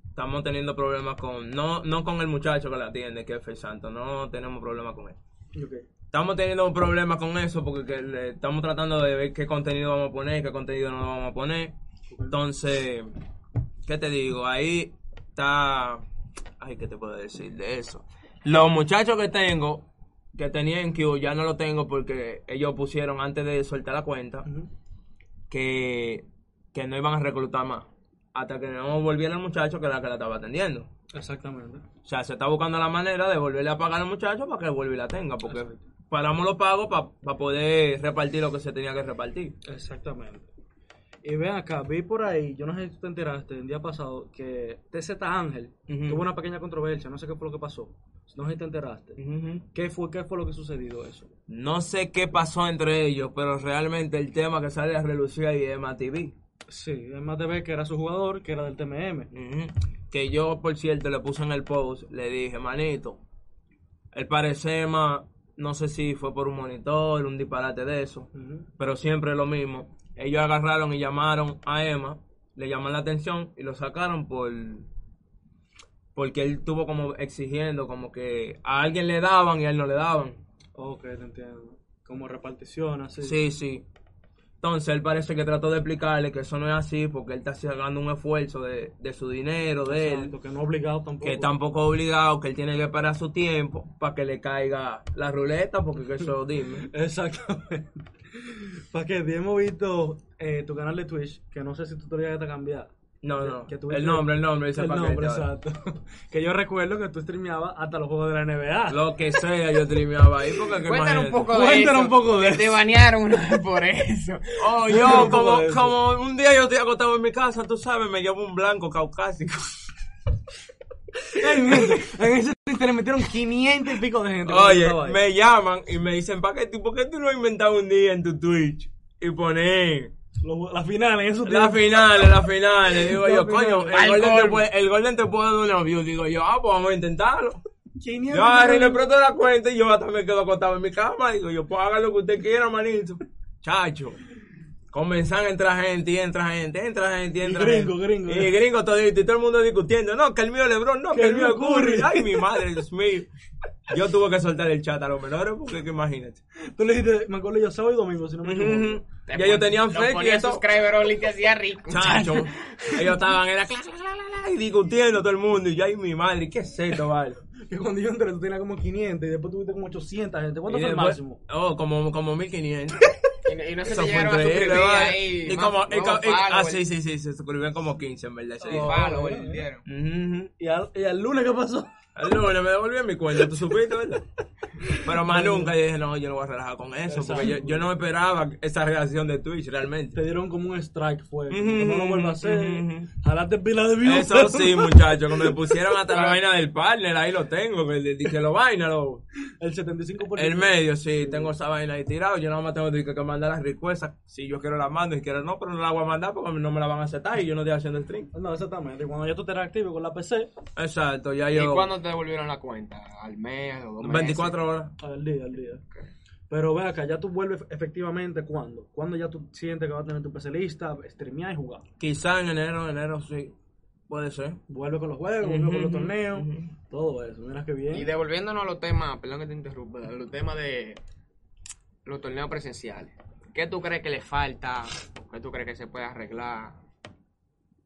Speaker 2: estamos teniendo problemas con, no, no con el muchacho que la atiende, que es Fe Santo, no tenemos problemas con él.
Speaker 1: Ok.
Speaker 2: Estamos teniendo problemas con eso porque le- estamos tratando de ver qué contenido vamos a poner, qué contenido no vamos a poner. Entonces, ¿qué te digo? Ahí está... Ay, ¿qué te puedo decir de eso? Los muchachos que tengo, que tenía en Q, ya no lo tengo porque ellos pusieron antes de soltar la cuenta que, que no iban a reclutar más. Hasta que no volviera el muchacho que era la que la estaba atendiendo.
Speaker 1: Exactamente.
Speaker 2: O sea, se está buscando la manera de volverle a pagar al muchacho para que vuelva y la tenga. Porque paramos los pagos para poder repartir lo que se tenía que repartir.
Speaker 1: Exactamente. Y ven acá, vi por ahí, yo no sé si tú te enteraste el día pasado que TZ Ángel tuvo una pequeña controversia, no sé qué fue lo que pasó. No sé si te enteraste. ¿Qué fue, qué fue lo que sucedió eso?
Speaker 2: No sé qué pasó entre ellos, pero realmente el tema que sale a relucir ahí es MTV.
Speaker 1: Sí, de ver que era su jugador, que era del TMM.
Speaker 2: Que yo, por cierto, le puse en el post, le dije, manito, el parecema, no sé si fue por un monitor, un disparate de eso, pero siempre lo mismo. Ellos agarraron y llamaron a Emma, le llamaron la atención y lo sacaron por porque él tuvo como exigiendo como que a alguien le daban y a él no le daban.
Speaker 1: Ok, te entiendo. Como repartición, así.
Speaker 2: Sí, sí. Entonces él parece que trató de explicarle que eso no es así porque él está sacando un esfuerzo de, de su dinero, de él,
Speaker 1: Exacto, que no obligado tampoco.
Speaker 2: que tampoco es obligado, que él tiene que esperar su tiempo para que le caiga la ruleta, porque que eso [laughs] dime.
Speaker 1: Exactamente. [laughs] Para que hemos visto eh, tu canal de Twitch, que no sé si tú todavía está cambiado.
Speaker 2: No,
Speaker 1: Que-
Speaker 2: no.
Speaker 1: que tuviste-
Speaker 2: el nombre, el nombre, dice
Speaker 1: El
Speaker 2: paquete
Speaker 1: nombre, exacto. [laughs] que yo recuerdo que tú streameabas hasta los juegos de la NBA.
Speaker 2: Lo que sea, yo streameaba ahí porque que
Speaker 3: Cuéntanos un poco de
Speaker 1: Cuéntanos
Speaker 3: eso.
Speaker 1: un poco de
Speaker 3: que Te
Speaker 1: eso.
Speaker 3: banearon por eso. [laughs]
Speaker 2: Oh, yo, como,
Speaker 1: eso.
Speaker 2: como un día yo estoy acostado en mi casa, tú sabes, me llevo un blanco caucásico. [laughs]
Speaker 1: En ese Twitter le metieron 500 y pico de gente.
Speaker 2: Oye, me llaman y me dicen, ¿para qué, tú- ¿por qué tú no has inventado un día en tu Twitch? Y poner
Speaker 1: Los- las finales, en esos
Speaker 2: las finales, las finales. Digo yo, coño, el Golden, te
Speaker 3: gol.
Speaker 2: puede, el Golden te puede dar una view. Digo yo, ah, pues vamos a intentarlo.
Speaker 1: 500
Speaker 2: Yo agarré y le
Speaker 1: pico de-
Speaker 2: presto la cuenta y yo hasta me quedo acostado en mi cama. Digo yo, pues haga lo que usted quiera, manito. Chacho. Comenzan a entrar gente y entra gente, entra gente y entra
Speaker 1: gringo,
Speaker 2: gente.
Speaker 1: gringo.
Speaker 2: Y gringo todito y todo el mundo discutiendo. No, que el mío Lebron, no, que,
Speaker 1: Que
Speaker 2: el mío Curry.
Speaker 1: Curry.
Speaker 2: Ay, mi madre, Dios mío. Yo tuve que soltar el chat a los menores porque que imagínate.
Speaker 1: Tú le dijiste, me acuerdo yo sábado y domingo, si no me equivoco.
Speaker 2: Ya
Speaker 3: pon-
Speaker 2: ellos tenían fe que esto...
Speaker 3: subscriber only te hacía rico.
Speaker 2: Chacho, ellos estaban en la clase la, la, la, la, y discutiendo todo el mundo. Y yo, ay, mi madre, ¿qué es esto, vale? [laughs]
Speaker 1: Que cuando yo entré tú tenías como 500 y después tuviste como 800 gente. ¿Cuánto
Speaker 2: Y
Speaker 1: fue el máximo?
Speaker 2: Oh, como, como 1500. [laughs]
Speaker 3: Y, no- y no se te
Speaker 2: fue
Speaker 3: llegaron a suscribir ahí.
Speaker 2: Y
Speaker 3: más-
Speaker 2: como, y
Speaker 3: nuevos
Speaker 2: co- y- ah, sí, sí, sí, se suscribieron como 15, en verdad. ese
Speaker 3: Y
Speaker 2: día.
Speaker 1: Oh.
Speaker 3: followers dieron.
Speaker 2: Ujú.
Speaker 1: ¿Y al, y al lunes qué pasó?
Speaker 2: El lunes me devolví mi cuenta, tú supiste, ¿verdad? Pero más nunca yo dije, no, yo no voy a relajar con eso, porque yo, yo no esperaba esa reacción de Twitch realmente.
Speaker 1: Te dieron como un strike, fue. No lo vuelvas a hacer.
Speaker 2: ujú.
Speaker 1: Jalate pila de views.
Speaker 2: Eso sí, [laughs] muchachos, que me pusieron hasta la vaina del partner, ahí lo tengo, que dije lo vaina, lo,
Speaker 1: El 75%.
Speaker 2: el medio, sí, tengo esa vaina ahí tirado, yo nada más tengo que, que mandar las requestas, si yo quiero la mando, y quiero no, pero no la voy a mandar porque no me la van a aceptar y yo no estoy haciendo stream.
Speaker 1: No, exactamente. Cuando ya tú te reactives con la PC,
Speaker 2: Exacto, ya
Speaker 3: ¿Y
Speaker 2: yo...
Speaker 3: cuándo te devolvieron la cuenta? ¿Al mes? ¿A los dos meses?
Speaker 2: 24 horas.
Speaker 1: al día, al día. Pero ve acá, ya tú vuelves efectivamente cuando. Cuando ya tú sientes que vas a tener tu PC lista, streamear y jugar.
Speaker 2: Quizá en enero, enero sí, puede ser.
Speaker 1: Vuelve con los juegos, vuelve con los torneos, todo eso. Mira qué bien.
Speaker 3: Y devolviéndonos a los temas, perdón que te interrumpa, a los temas de los torneos presenciales. ¿Qué tú crees que le falta? ¿Qué tú crees que se puede arreglar?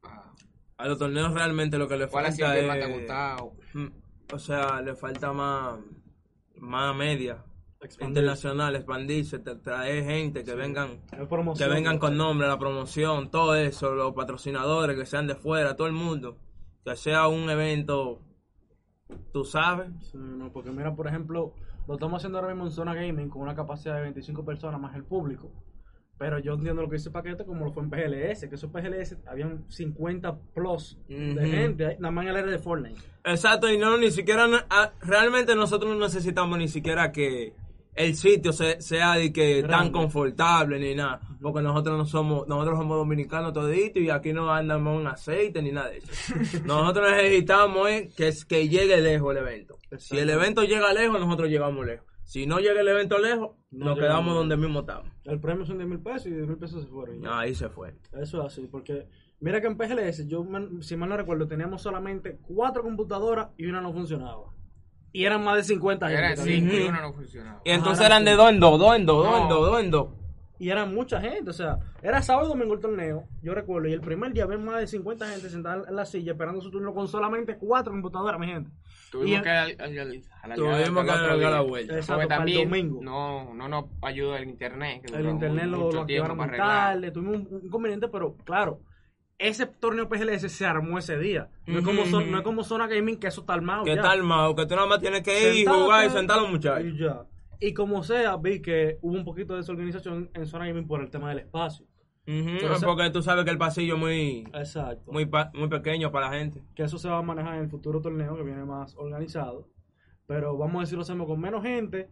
Speaker 3: Ah,
Speaker 2: A los torneos realmente lo que le
Speaker 3: ¿Cuál ha sido
Speaker 2: falta
Speaker 3: el que más te ha
Speaker 2: es...
Speaker 3: gustado?
Speaker 2: O sea, le falta más, más media.
Speaker 1: Expandir.
Speaker 2: internacional, expandirse, tra- traer gente que vengan que vengan con nombre, la promoción, todo eso, los patrocinadores que sean de fuera, todo el mundo, que sea un evento, tú sabes,
Speaker 1: Sí, no, porque mira, por ejemplo, lo estamos haciendo ahora mismo en Zona Gaming con una capacidad de 25 personas más el público. Pero yo entiendo lo que dice Paquete como lo fue en PGLS, que esos PGLS habían 50 plus de gente, nada más en el área de Fortnite.
Speaker 2: Exacto, y no, ni siquiera, ah, realmente nosotros no necesitamos ni siquiera que el sitio se- sea de que tan confortable ni nada, porque nosotros no somos, nosotros somos dominicanos toditos y aquí no andamos en aceite ni nada de eso. [laughs] nosotros necesitamos es que, es- que llegue lejos el evento. Si el evento llega lejos, nosotros llegamos lejos. Si no llega el evento lejos,
Speaker 1: No
Speaker 2: nos
Speaker 1: llegamos
Speaker 2: quedamos donde mismo estamos.
Speaker 1: El premio son 10 mil pesos y 10 mil pesos se fueron. ya.
Speaker 2: Ahí se fue.
Speaker 1: Eso es así, porque mira que en PGLS, yo si mal no recuerdo, teníamos solamente cuatro computadoras y una no funcionaba. Y eran más de 50 gente.
Speaker 3: Eran
Speaker 1: también.
Speaker 3: cinco y no funcionaba.
Speaker 2: Entonces eran de dos en dos, dos en dos, dos en
Speaker 3: No.
Speaker 2: dos, dos en dos.
Speaker 1: Y eran mucha gente, o sea, era sábado y domingo el torneo, yo recuerdo, y el primer día había más de 50 gente sentada en la silla esperando su turno con solamente cuatro computadoras, mi gente.
Speaker 3: Tuvimos que al- al- al- alargar
Speaker 2: que la vuelta.
Speaker 1: Exacto,
Speaker 3: Porque
Speaker 1: para el
Speaker 3: también
Speaker 1: domingo.
Speaker 3: no, no nos ayuda el internet. que
Speaker 1: El internet lo,
Speaker 3: mucho
Speaker 1: lo activaron
Speaker 3: para
Speaker 1: tarde, tuvimos un, un inconveniente, pero claro, ese torneo PGLS se armó ese día. No, es, como
Speaker 2: ujú.
Speaker 1: no es como Zona Gaming que eso está armado.
Speaker 2: ¿Qué
Speaker 1: ya.
Speaker 2: tal, Mao? Que tú nada más tienes que ir y
Speaker 1: Sentate
Speaker 2: jugar y sentar a los muchachos.
Speaker 1: Y ya. Y como sea, vi que hubo un poquito de desorganización en Zona Gaming por el tema del espacio. Pero eso-
Speaker 2: porque tú sabes que el pasillo es muy,
Speaker 1: Exacto.
Speaker 2: muy, pa- muy pequeño para la gente.
Speaker 1: que eso se va a manejar en el futuro torneo que viene más organizado. Pero vamos a decirlo, hacemos con menos gente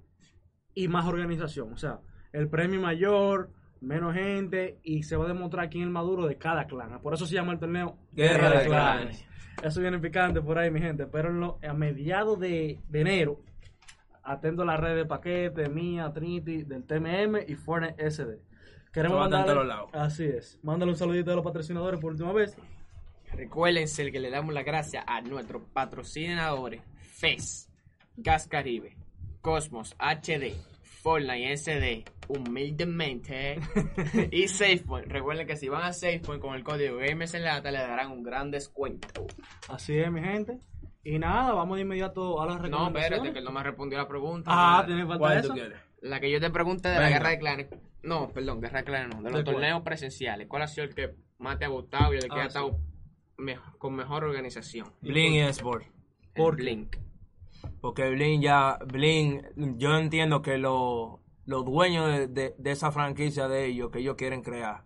Speaker 1: y más organización. O sea, el premio mayor, menos gente y se va a demostrar quién es el maduro de cada clan. Por eso se llama el torneo
Speaker 2: Guerra de Clanes.
Speaker 1: Eso viene picante por ahí, mi gente. Pero a mediados de, de enero, atento a las redes de paquete, mía, Trinity, del TMM y Fortnite SD. Queremos
Speaker 2: a
Speaker 1: mandarle,
Speaker 2: todos lados.
Speaker 1: así es. Mándale un saludito a los patrocinadores por última vez.
Speaker 3: Recuérdense que le damos las gracias a nuestros patrocinadores FES, Gas Caribe, Cosmos HD, Fortnite SD, humildemente [laughs] y SafePoint. Recuerden que si van a SafePoint con el código GamesLata le darán un gran descuento.
Speaker 1: Así es, mi gente. Y nada, vamos de inmediato a las
Speaker 3: No,
Speaker 1: recomendaciones.
Speaker 3: espérate, que él no me respondió la pregunta.
Speaker 1: Ah, tiene falta
Speaker 2: ¿Cuál
Speaker 1: eso.
Speaker 2: tú quieres?
Speaker 3: La que yo te pregunté de la guerra de clanes. No, perdón, guerra de clanes no. De los
Speaker 1: ¿De cuál?
Speaker 3: torneos presenciales. ¿Cuál ha sido el que más te ha gustado y el que
Speaker 1: Ah,
Speaker 3: ha estado me- con mejor organización?
Speaker 2: Bling y Sport.
Speaker 1: ¿Por?
Speaker 3: Blink.
Speaker 2: Porque Bling ya, Bling, yo entiendo que lo- los dueños de, de- de esa franquicia de ellos, que ellos quieren crear,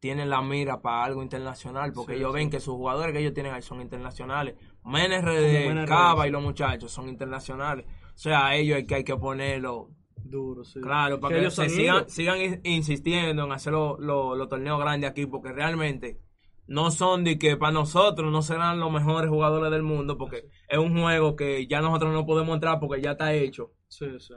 Speaker 2: tienen la mira para algo internacional, porque
Speaker 1: Sí,
Speaker 2: ellos
Speaker 1: sí.
Speaker 2: ven que sus jugadores que ellos tienen ahí son internacionales. MNRD, Cava y los muchachos son internacionales. O sea, a ellos es que hay que ponerlo
Speaker 1: Duro, sí.
Speaker 2: Claro, para que,
Speaker 1: ellos
Speaker 2: sigan, sigan in- insistiendo en hacer los los- los torneos grandes aquí, porque realmente no son de que para nosotros no serán los mejores jugadores del mundo, porque es un juego que ya nosotros no podemos entrar porque ya está hecho.
Speaker 1: Sí, sí.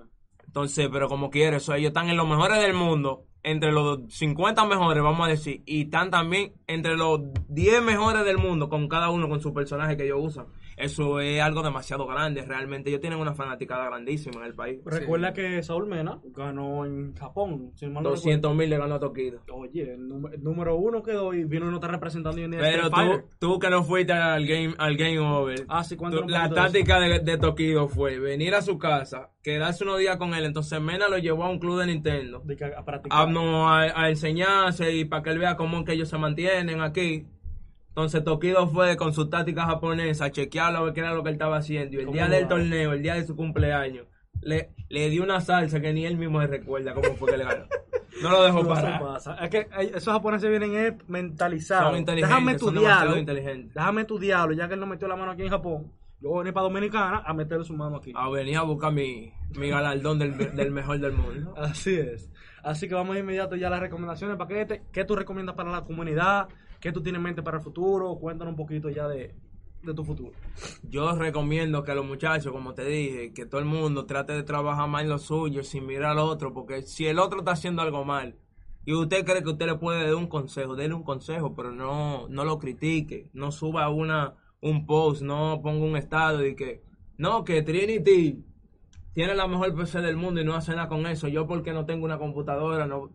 Speaker 2: Entonces, pero como quieres, ellos están en los mejores del mundo, entre los 50 mejores, vamos a decir, y están también entre los 10 mejores del mundo, con cada uno con su personaje que ellos usan. Eso es algo demasiado grande, realmente. Ellos tienen una fanaticada grandísima en el país.
Speaker 1: Recuerda que Saúl Mena ganó en Japón. Si mal no
Speaker 2: 200 mil le ganó a Tokido.
Speaker 1: Oye, el, número- el número uno quedó y vino y no está representando día
Speaker 2: Pero tú, tú que no fuiste al game, al game over,
Speaker 1: Ah, sí,
Speaker 2: tú- la táctica de, de Tokido fue venir a su casa, quedarse unos días con él. Entonces Mena lo llevó a un club de Nintendo
Speaker 1: De que a practicar.
Speaker 2: a, no, a, a enseñarse y para que él vea cómo es que ellos se mantienen aquí. Entonces Tokido fue con su táctica japonesa a chequearlo a ver qué era lo que él estaba haciendo. Y el
Speaker 1: ¿Cómo
Speaker 2: día del torneo, el día de su cumpleaños, le, le dio una salsa que ni él mismo se recuerda cómo fue que le ganó. No lo dejó
Speaker 1: No, eso
Speaker 2: parar.
Speaker 1: pasa. Es que eh, esos japoneses vienen eh, mentalizados.
Speaker 2: Son inteligentes,
Speaker 1: Déjame
Speaker 2: son demasiado
Speaker 1: estudiarlo.
Speaker 2: inteligentes.
Speaker 1: Déjame estudiarlo. Ya que él no metió la mano aquí en Japón, yo voy a venir para Dominicana a meterle su mano aquí.
Speaker 2: a venir a buscar mi, mi galardón del, del mejor del mundo. [laughs]
Speaker 1: Así es. Así que vamos de inmediato ya a las recomendaciones, paquete. ¿Qué tú recomiendas para la comunidad? ¿Qué tú tienes en mente para el futuro? Cuéntanos un poquito ya de, de tu futuro.
Speaker 2: Yo recomiendo que los muchachos, como te dije, que todo el mundo trate de trabajar más en lo suyo sin mirar al otro, porque si el otro está haciendo algo mal y usted cree que usted le puede dar un consejo, déle un consejo, pero no, no lo critique, no suba una, un post, no ponga un estado de que, no, que Trinity tiene la mejor PC del mundo y no hace nada con eso, yo porque no tengo una computadora, no,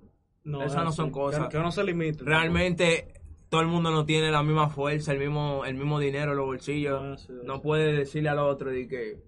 Speaker 2: Esas no son cosas.
Speaker 1: Que, no se limiten.
Speaker 2: realmente todo el mundo no tiene la misma fuerza, el mismo, el mismo dinero en los bolsillos.
Speaker 1: Ah, sí,
Speaker 2: no
Speaker 1: sí.
Speaker 2: puede decirle al otro de que.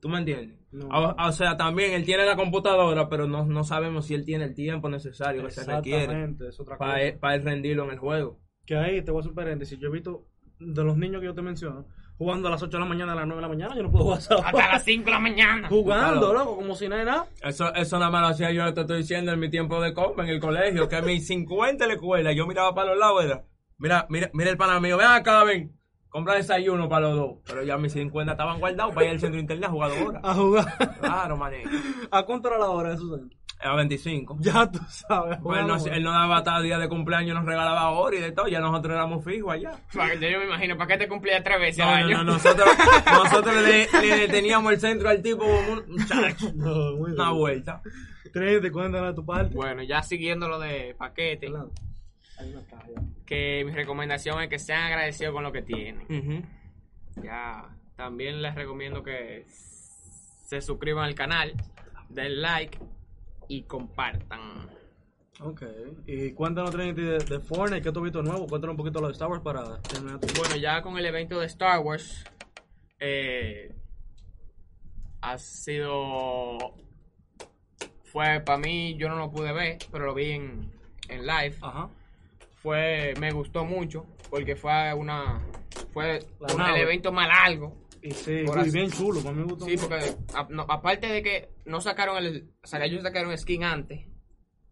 Speaker 2: ¿Tú me entiendes?
Speaker 1: No.
Speaker 2: O, o sea, también él tiene la computadora, pero no, no sabemos si él tiene el tiempo necesario que se requiere
Speaker 1: Exactamente, es otra
Speaker 2: para
Speaker 1: cosa.
Speaker 2: él, para él rendirlo en el juego.
Speaker 1: Que ahí te voy a hacer un paréntesis. Yo he visto de los niños que yo te menciono, jugando a las 8 de la mañana, a las 9 de la mañana, yo no puedo jugar.
Speaker 3: Hasta las 5 de la mañana.
Speaker 1: Jugando,
Speaker 2: Claro.
Speaker 1: loco, como si no era nada.
Speaker 2: Eso, eso nada más lo hacía yo, te estoy diciendo, en mi tiempo de compa en el colegio, que mis 50 en la escuela, yo miraba para los lados, era, mira, mira, mira el pana mío, ven acá, ven, compra desayuno para los dos. Pero ya mis 50 estaban guardados para ir al centro de internet a jugar dos horas.
Speaker 1: A jugar.
Speaker 2: Claro, mané.
Speaker 1: ¿A cuánto era la hora de años?
Speaker 2: A 25.
Speaker 1: Ya tú sabes.
Speaker 2: Pues él, no, él no daba hasta día de cumpleaños, nos regalaba oro y de todo, ya nosotros éramos fijos allá.
Speaker 3: Pa- Yo me imagino, ¿para qué te cumplía tres veces
Speaker 2: No,
Speaker 3: al
Speaker 2: no,
Speaker 3: año?
Speaker 2: no, nosotros, nosotros le, le teníamos el centro al tipo como un muchacho, [laughs]
Speaker 1: No, muy
Speaker 2: una
Speaker 1: bien.
Speaker 2: vuelta.
Speaker 1: Trinity, cuéntanos de tu parte.
Speaker 3: Bueno, ya siguiendo lo de paquete,
Speaker 1: Adelante.
Speaker 3: Que mi recomendación es que sean agradecidos con lo que tienen. Ya, también les recomiendo que se suscriban al canal, den like y compartan.
Speaker 1: Ok. Y cuéntanos, Trinity, de, de Fortnite, ¿qué tú has visto nuevo? Cuéntanos un poquito lo de Star Wars para terminar tu...
Speaker 3: Bueno, ya con el evento de Star Wars, eh, ha sido. Fue para mí, yo no lo pude ver, pero lo vi en, en live.
Speaker 1: Ajá.
Speaker 3: Fue, me gustó mucho, porque fue una. Fue un- el evento más largo.
Speaker 1: Y sí, muy
Speaker 3: así-
Speaker 1: bien chulo, para mí me gustó
Speaker 3: Sí,
Speaker 1: mucho.
Speaker 3: porque a- no, aparte de que no sacaron el. O sea, ellos sacaron skin antes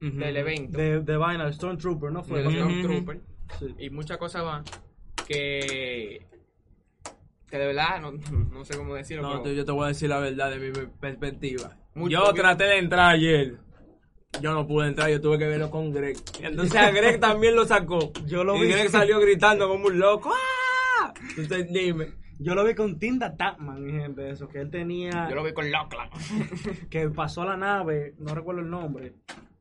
Speaker 3: del evento.
Speaker 1: De, de vaina, el Stormtrooper, ¿no fue?
Speaker 3: Stormtroopers.
Speaker 1: Sí.
Speaker 3: y muchas cosas más que que de verdad no, no sé cómo decirlo
Speaker 2: No,
Speaker 3: pero
Speaker 2: yo te voy a decir la verdad de mi perspectiva. Yo traté de entrar ayer. Yo no pude entrar, yo tuve que verlo con Greg. Y entonces a Greg también lo sacó.
Speaker 1: Yo lo
Speaker 2: y
Speaker 1: vi.
Speaker 2: Greg salió gritando como un loco. ¡Ah! Entonces dime.
Speaker 1: Yo lo vi con Tinda Tapman, mi gente, eso, que él tenía,
Speaker 3: yo lo vi con Lachlan [laughs]
Speaker 1: que pasó a la nave, no recuerdo el nombre,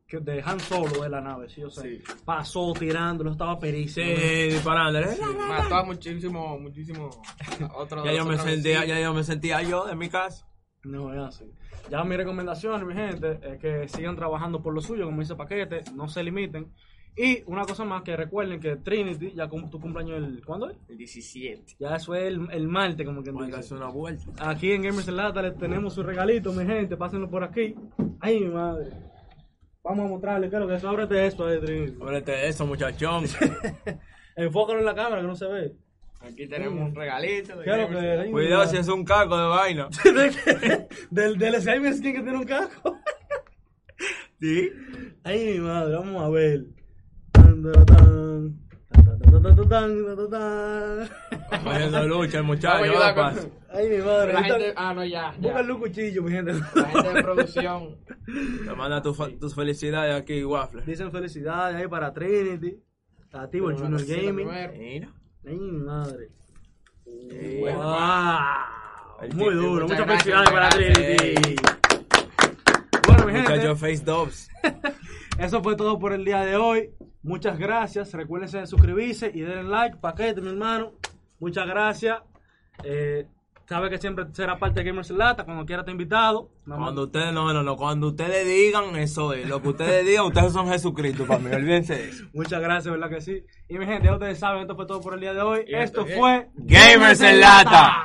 Speaker 1: que de Han Solo de la nave, sí, yo sé.
Speaker 3: Sí.
Speaker 1: Pasó tirándolo, estaba perísimo.
Speaker 2: Sí, disparándole.
Speaker 3: mató a muchísimo muchísimo [laughs] otro
Speaker 2: Ya yo me sentía, ya yo me sentía yo en mi casa.
Speaker 1: No, es así. Ya mi recomendación, mi gente, es que sigan trabajando por lo suyo, como dice Paquete, no se limiten. Y una cosa más, que recuerden que Trinity, ya cum- tu cumpleaños, el, ¿cuándo es?
Speaker 3: el 17
Speaker 1: Ya eso es el, el martes, como que
Speaker 2: hace una vuelta.
Speaker 1: Aquí en Gamers en Lata les tenemos su regalito, mi gente, pásenlo por aquí. Ay, mi madre. Vamos a mostrarles, claro que ábrete esto, eh, Trinity.
Speaker 2: Ábrete eso, muchachón. [laughs]
Speaker 1: Enfócalo en la cámara que no se ve.
Speaker 3: Aquí tenemos un regalito
Speaker 1: mi
Speaker 2: Cuidado si es un caco de vaina.
Speaker 1: del, del Skin que tiene un cajo.
Speaker 2: Sí.
Speaker 1: Ay, mi madre, vamos a ver.
Speaker 2: Haciendo lucha muchacho.
Speaker 1: Ay, mi madre.
Speaker 3: la gente ah no ya, ya.
Speaker 1: Búscale un cuchillo, mi gente.
Speaker 3: la gente de producción
Speaker 2: Te manda tus felicidades aquí, Waffle.
Speaker 1: Dicen felicidades ahí para Trinity. Activo el
Speaker 3: Pero
Speaker 1: Junior Gaming.
Speaker 2: Mira.
Speaker 1: Ay, mi madre. Wow. Muy duro.
Speaker 3: muchas
Speaker 1: Muchas felicidades para Trinity. Bueno, mi gente.
Speaker 2: Face Dubs. [laughs]
Speaker 1: Eso fue todo por el día de hoy. Muchas gracias. Recuérdense de suscribirse y darle like. Paquete, mi hermano. Muchas gracias. Eh, sabe que siempre será parte de Gamers en Lata. Cuando quiera te invitado.
Speaker 2: Cuando ustedes, no, no, no, cuando ustedes digan, eso es. Lo que ustedes digan, ustedes son Jesucristo para mí, olvídense de eso.
Speaker 1: Muchas gracias, ¿verdad que sí? Y mi gente, ya ustedes saben, esto fue todo por el día de hoy.
Speaker 3: Y
Speaker 1: esto
Speaker 3: esto es-
Speaker 1: fue
Speaker 2: Gamers en Lata.